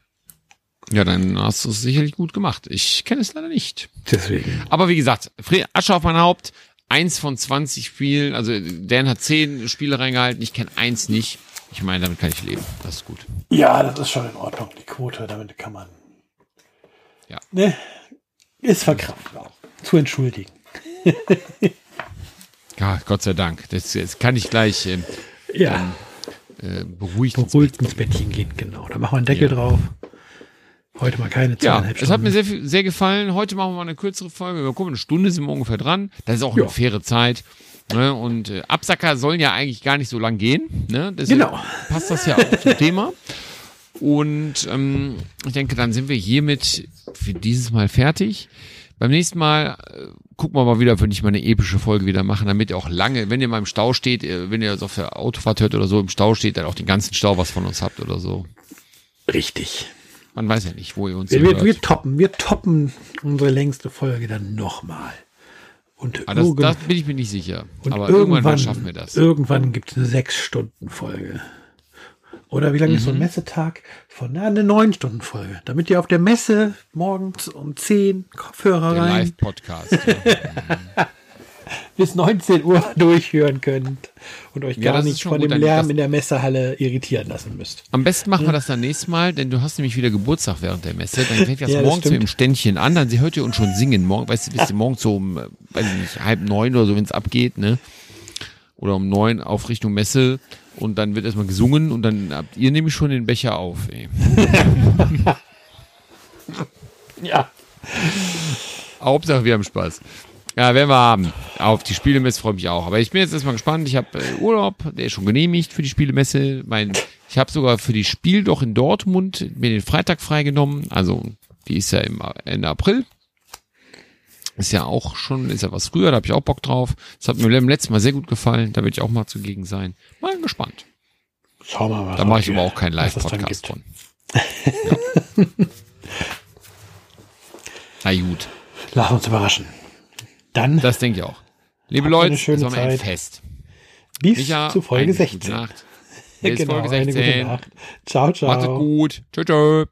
ja, dann hast du es sicherlich gut gemacht. Ich kenne es leider nicht. Deswegen. Aber wie gesagt, Asche auf mein Haupt, eins von 20 Spielen, also Dan hat 10 Spiele reingehalten, ich kenne eins nicht. Ich meine, damit kann ich leben. Das ist gut. Ja, das ist schon in Ordnung, die Quote. Damit kann man. Ja. Ne? Ist verkraftbar. Zu entschuldigen. Ja, Gott sei Dank. Das, jetzt kann ich gleich ähm, Ja. äh, beruhigt. ins Beruhigt ins Bettchen gehen, genau. Da machen wir einen Deckel Ja. drauf. Heute mal keine Ja, zweieinhalb es hat mir sehr, sehr gefallen. Heute machen wir mal eine kürzere Folge. Wir gucken, eine Stunde sind wir ungefähr dran. Das ist auch Ja. eine faire Zeit. Ne? Und äh, Absacker sollen ja eigentlich gar nicht so lang gehen. Ne? Deswegen Genau. passt das ja auch zum Thema. Und ähm, ich denke, dann sind wir hiermit für dieses Mal fertig. Beim nächsten Mal äh, gucken wir mal wieder, ob wir nicht mal eine epische Folge wieder machen, damit ihr auch lange, wenn ihr mal im Stau steht, äh, wenn ihr das auf der Autofahrt hört oder so, im Stau steht, dann auch den ganzen Stau was von uns habt oder so. Richtig. Man weiß ja nicht, wo ihr uns Wir, wir, wir toppen, wir toppen unsere längste Folge dann nochmal. Und, Ah, das, das bin ich mir nicht sicher. und Aber irgendwann, mal schaffen wir das. Irgendwann gibt es eine sechs Stunden Folge. Oder wie lange ist so Mhm. ein Messetag? Von na, eine neun Stunden Folge. Damit ihr auf der Messe morgens um 10 Kopfhörer Der rein. Live-Podcast. ja. bis 19 Uhr durchhören könnt und euch gar das nicht von gut, dem Lärm das- in der Messehalle irritieren lassen müsst. Am besten machen wir das dann nächstes Mal, denn du hast nämlich wieder Geburtstag während der Messe. Dann fängt das Ja, das morgens so stimmt. im Ständchen an, dann sie hört ihr uns schon singen. Morgen, weißt du, bis morgens so um, äh, weiß ich nicht, halb neun oder so, wenn es abgeht, ne? Oder um neun auf Richtung Messe und dann wird erstmal gesungen und dann habt ihr nämlich schon den Becher auf, ey. Ja. Hauptsache, wir haben Spaß. Ja, werden wir haben. Auf die Spielemesse freue ich mich auch. Aber ich bin jetzt erstmal gespannt. Ich habe äh, Urlaub, der ist schon genehmigt für die Spielemesse. Mein, ich habe sogar für die Spiel doch in Dortmund mir den Freitag freigenommen. Also, die ist ja im Ende April. Ist ja auch schon, ist ja was früher, da habe ich auch Bock drauf. Das hat mir beim letzten Mal sehr gut gefallen. Da will ich auch mal zugegen sein. Mal gespannt. Schauen wir mal. Da mache ich aber auch keinen was Live-Podcast von. Ja. Na gut, Lass uns überraschen. Dann das denke ich auch. Liebe Leute, schöne war mir ein Zeit. Fest. bis Micha, zu Folge eine 16. Gute Nacht. Bis genau, Folge eine gute 16. Nacht. Ciao, ciao. Macht es gut. Tschö, tschö.